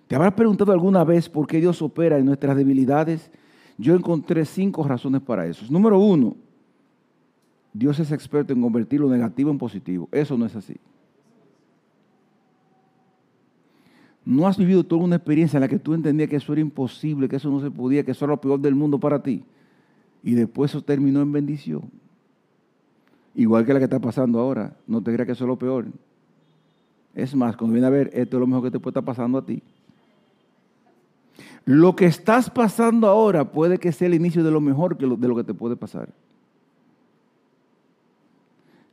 ¿Te habrás preguntado alguna vez por qué Dios opera en nuestras debilidades? Yo encontré cinco razones para eso. Número uno, Dios es experto en convertir lo negativo en positivo. Eso no es así. ¿No has vivido toda una experiencia en la que tú entendías que eso era imposible, que eso no se podía, que eso era lo peor del mundo para ti? Y después eso terminó en bendición. Igual que la que está pasando ahora. No te creas que eso es lo peor. Es más, cuando viene a ver, esto es lo mejor que te puede estar pasando a ti. Lo que estás pasando ahora puede que sea el inicio de lo mejor de lo que te puede pasar.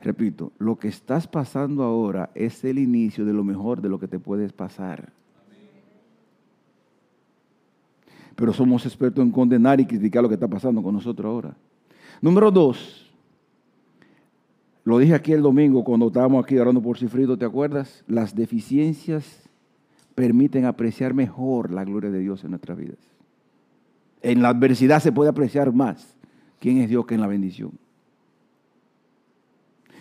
Repito, lo que estás pasando ahora es el inicio de lo mejor de lo que te puedes pasar. Pero somos expertos en condenar y criticar lo que está pasando con nosotros ahora. Número dos, lo dije aquí el domingo cuando estábamos aquí orando por Cifrido, ¿te acuerdas? Las deficiencias permiten apreciar mejor la gloria de Dios en nuestras vidas. En la adversidad se puede apreciar más quién es Dios que en la bendición.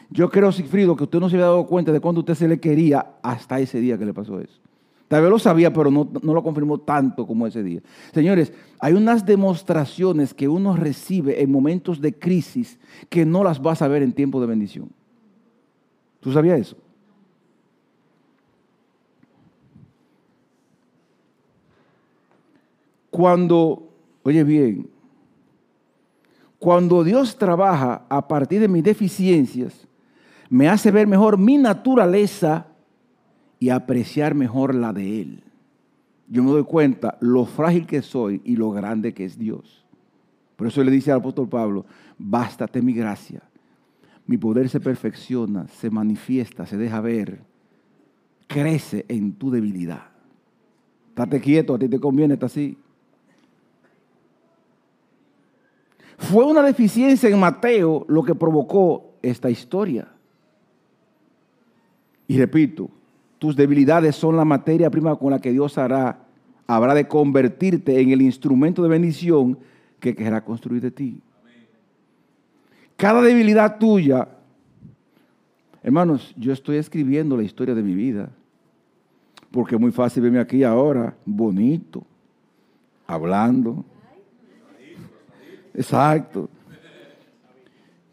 Yo creo, Sigfrido, que usted no se había dado cuenta de cuándo usted se le quería hasta ese día que le pasó eso. Tal vez lo sabía, pero no, no lo confirmó tanto como ese día. Señores, hay unas demostraciones que uno recibe en momentos de crisis que no las vas a ver en tiempo de bendición. ¿Tú sabías eso? Cuando, oye bien, cuando Dios trabaja a partir de mis deficiencias, me hace ver mejor mi naturaleza y apreciar mejor la de Él. Yo me doy cuenta lo frágil que soy y lo grande que es Dios. Por eso le dice al apóstol Pablo, bástate mi gracia. Mi poder se perfecciona, se manifiesta, se deja ver, crece en tu debilidad. Estate quieto, a ti te conviene estar así. Fue una deficiencia en Mateo lo que provocó esta historia. Y repito, tus debilidades son la materia prima con la que Dios hará, habrá de convertirte en el instrumento de bendición que querrá construir de ti. Cada debilidad tuya, hermanos, yo estoy escribiendo la historia de mi vida, porque es muy fácil verme aquí ahora, bonito, hablando. Exacto.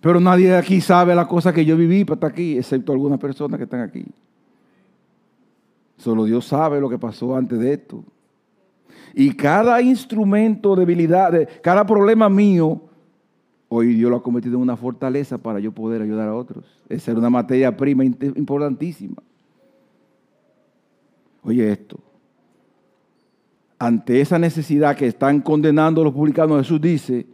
Pero nadie de aquí sabe la cosa que yo viví para estar aquí, excepto algunas personas que están aquí. Solo Dios sabe lo que pasó antes de esto. Y cada instrumento, debilidad, de- cada problema mío, hoy Dios lo ha convertido en una fortaleza para yo poder ayudar a otros. Esa era una materia prima importantísima. Oye esto. Ante esa necesidad que están condenando los publicanos, Jesús dice,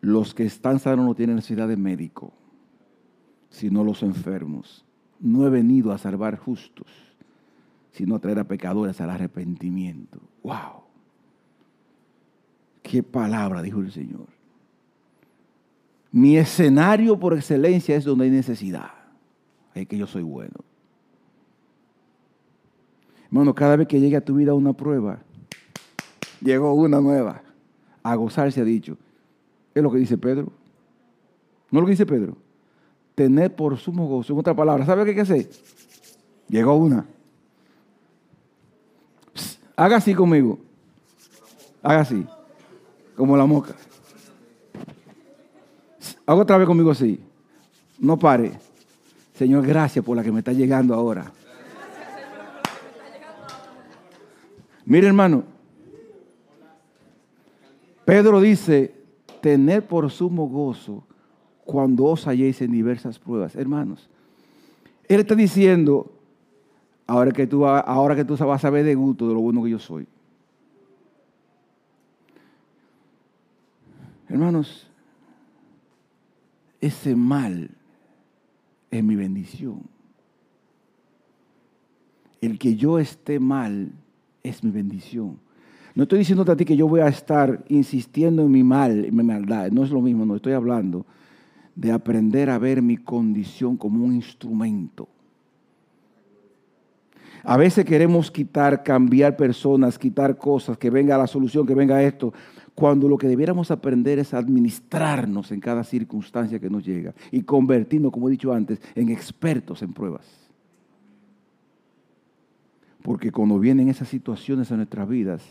los que están sanos no tienen necesidad de médico, sino los enfermos. No he venido a salvar justos, sino traer a pecadores al arrepentimiento. ¡Wow! ¡Qué palabra! dijo el Señor. Mi escenario por excelencia es donde hay necesidad. Es que yo soy bueno. Hermano, cada vez que llegue a tu vida una prueba, llegó una nueva. A gozar se ha dicho. Es lo que dice Pedro. ¿No lo que dice Pedro? Tener por sumo gozo. En otra palabra, ¿sabe qué hay? Llegó una. Haga así conmigo. Haga así. Como la. Psst, Haga otra vez conmigo así. No pare. Señor, gracias por la que me está llegando ahora. Mire, hermano. Pedro dice, tener por sumo gozo cuando os halléis en diversas pruebas. Hermanos, él está diciendo, ahora que tú, ahora que tú vas a saber de gusto de lo bueno que yo soy. Hermanos, ese mal es mi bendición. El que yo esté mal es mi bendición. No estoy diciéndote a ti que yo voy a estar insistiendo en mi mal, en mi maldad. No es lo mismo, no estoy hablando de aprender a ver mi condición como un instrumento. A veces queremos quitar, cambiar personas, quitar cosas, que venga la solución, que venga esto, cuando lo que debiéramos aprender es administrarnos en cada circunstancia que nos llega y convertirnos, como he dicho antes, en expertos en pruebas. Porque cuando vienen esas situaciones a nuestras vidas,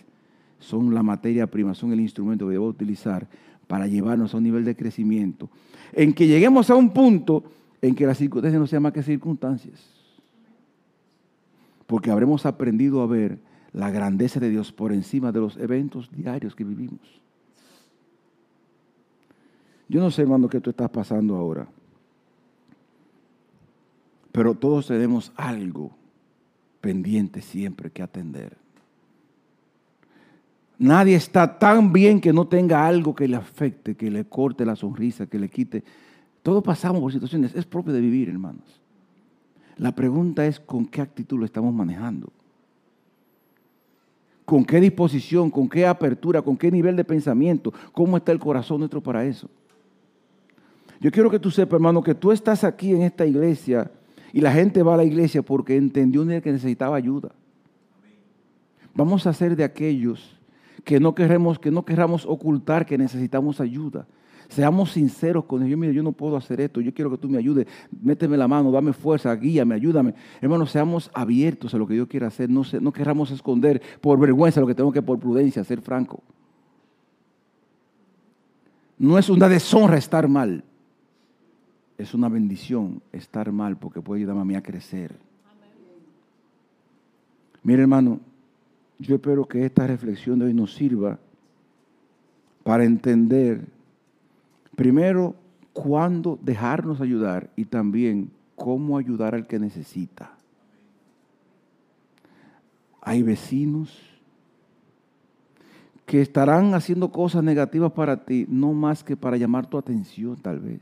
son la materia prima, son el instrumento que debo utilizar para llevarnos a un nivel de crecimiento, en que lleguemos a un punto en que las circunstancias no sean más que circunstancias. Porque habremos aprendido a ver la grandeza de Dios por encima de los eventos diarios que vivimos. Yo no sé, hermano, qué tú estás pasando ahora, pero todos tenemos algo pendiente siempre que atender. Nadie está tan bien que no tenga algo que le afecte, que le corte la sonrisa, que le quite. Todos pasamos por situaciones, es propio de vivir, hermanos. La pregunta es con qué actitud lo estamos manejando. ¿Con qué disposición, con qué apertura, con qué nivel de pensamiento? ¿Cómo está el corazón nuestro para eso? Yo quiero que tú sepas, hermano, que tú estás aquí en esta iglesia y la gente va a la iglesia porque entendió que necesitaba ayuda. Vamos a ser de aquellos que no queremos, que no queramos ocultar que necesitamos ayuda. Seamos sinceros con ellos. Mira, yo no puedo hacer esto. Yo quiero que tú me ayudes. Méteme la mano, dame fuerza, guíame, ayúdame. Hermano, seamos abiertos a lo que Dios quiere hacer. No, no querramos esconder por vergüenza lo que tengo que por prudencia, ser franco. No es una deshonra estar mal. Es una bendición estar mal porque puede ayudarme a mí a crecer. Mire, hermano, yo espero que esta reflexión de hoy nos sirva para entender, primero, cuándo dejarnos ayudar y también cómo ayudar al que necesita. Hay vecinos que estarán haciendo cosas negativas para ti, no más que para llamar tu atención tal vez.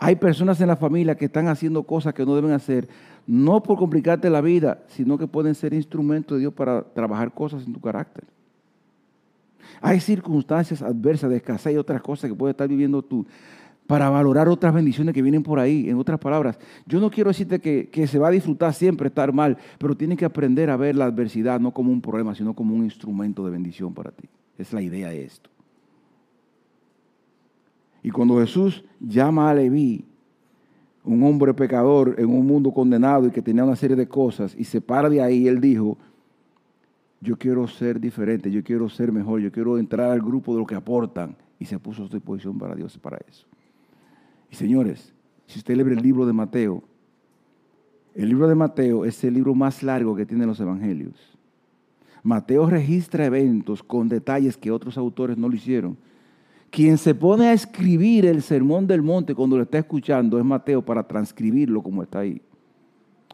Hay personas en la familia que están haciendo cosas que no deben hacer, no por complicarte la vida, sino que pueden ser instrumentos de Dios para trabajar cosas en tu carácter. Hay circunstancias adversas de escasez y otras cosas que puedes estar viviendo tú para valorar otras bendiciones que vienen por ahí. En otras palabras, yo no quiero decirte que, que, se va a disfrutar siempre estar mal, pero tienes que aprender a ver la adversidad no como un problema, sino como un instrumento de bendición para ti. Es la idea de esto. Y cuando Jesús llama a Leví, un hombre pecador en un mundo condenado y que tenía una serie de cosas, y se para de ahí, él dijo, yo quiero ser diferente, yo quiero ser mejor, yo quiero entrar al grupo de los que aportan, y se puso a su disposición para Dios para eso. Y señores, si usted lee el libro de Mateo, el libro de Mateo es el libro más largo que tienen los evangelios. Mateo registra eventos con detalles que otros autores no lo hicieron quien se pone a escribir el sermón del monte cuando lo está escuchando es Mateo para transcribirlo como está ahí.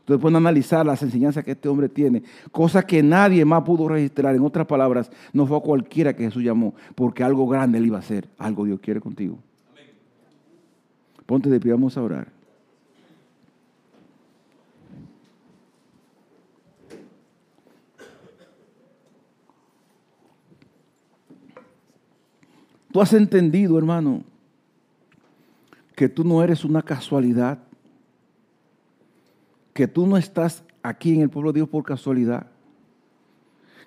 Entonces pueden analizar las enseñanzas que este hombre tiene, cosas que nadie más pudo registrar. En otras palabras, no fue a cualquiera que Jesús llamó, porque algo grande él iba a hacer, algo Dios quiere contigo. Ponte de pie, vamos a orar. Tú has entendido, hermano, que tú no eres una casualidad, que tú no estás aquí en el pueblo de Dios por casualidad,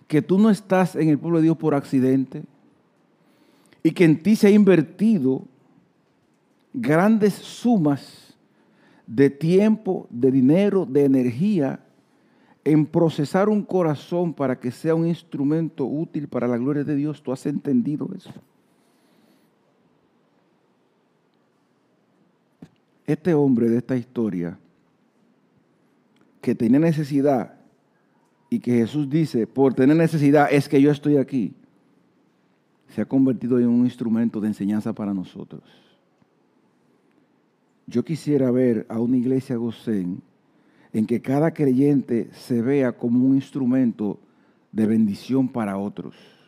que tú no estás en el pueblo de Dios por accidente y que en ti se ha invertido grandes sumas de tiempo, de dinero, de energía en procesar un corazón para que sea un instrumento útil para la gloria de Dios. Tú has entendido eso. este hombre de esta historia, que tenía necesidad y que Jesús dice, por tener necesidad es que yo estoy aquí, se ha convertido en un instrumento de enseñanza para nosotros. Yo quisiera ver a una iglesia gocén en que cada creyente se vea como un instrumento de bendición para otros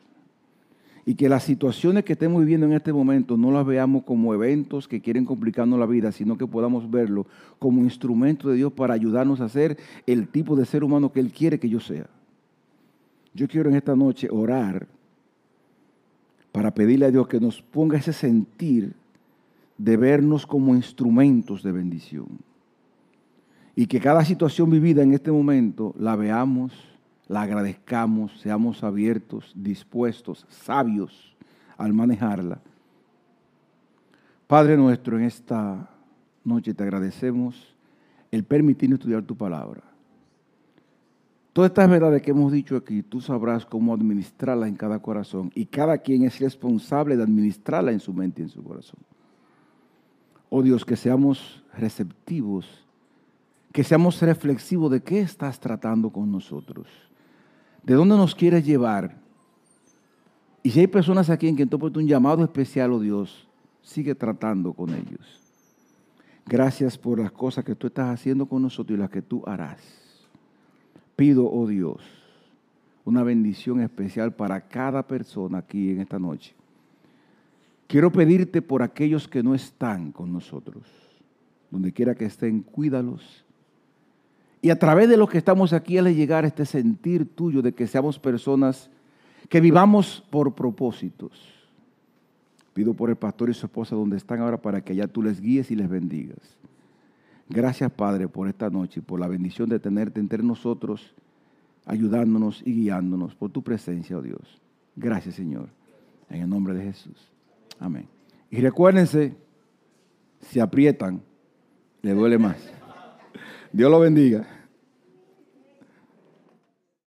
y que las situaciones que estemos viviendo en este momento no las veamos como eventos que quieren complicarnos la vida, sino que podamos verlo como instrumento de Dios para ayudarnos a ser el tipo de ser humano que Él quiere que yo sea. Yo quiero en esta noche orar para pedirle a Dios que nos ponga ese sentir de vernos como instrumentos de bendición. Y que cada situación vivida en este momento la veamos la agradezcamos, seamos abiertos, dispuestos, sabios al manejarla. Padre nuestro, en esta noche te agradecemos el permitirnos estudiar tu palabra. Todas estas verdades que hemos dicho aquí, tú sabrás cómo administrarlas en cada corazón y cada quien es responsable de administrarla en su mente y en su corazón. Oh Dios, que seamos receptivos, que seamos reflexivos de qué estás tratando con nosotros ¿De dónde nos quieres llevar? Y si hay personas aquí en quien tú un llamado especial, oh Dios, sigue tratando con ellos. Gracias por las cosas que tú estás haciendo con nosotros y las que tú harás. Pido, oh Dios, una bendición especial para cada persona aquí en esta noche. Quiero pedirte por aquellos que no están con nosotros, donde quiera que estén, cuídalos. Y a través de los que estamos aquí, al llegar este sentir tuyo de que seamos personas que vivamos por propósitos. Pido por el pastor y su esposa donde están ahora para que allá tú les guíes y les bendigas. Gracias, Padre, por esta noche y por la bendición de tenerte entre nosotros, ayudándonos y guiándonos por tu presencia, oh Dios. Gracias, Señor. En el nombre de Jesús. Amén. Y recuérdense, si aprietan, le duele más. Dios lo bendiga.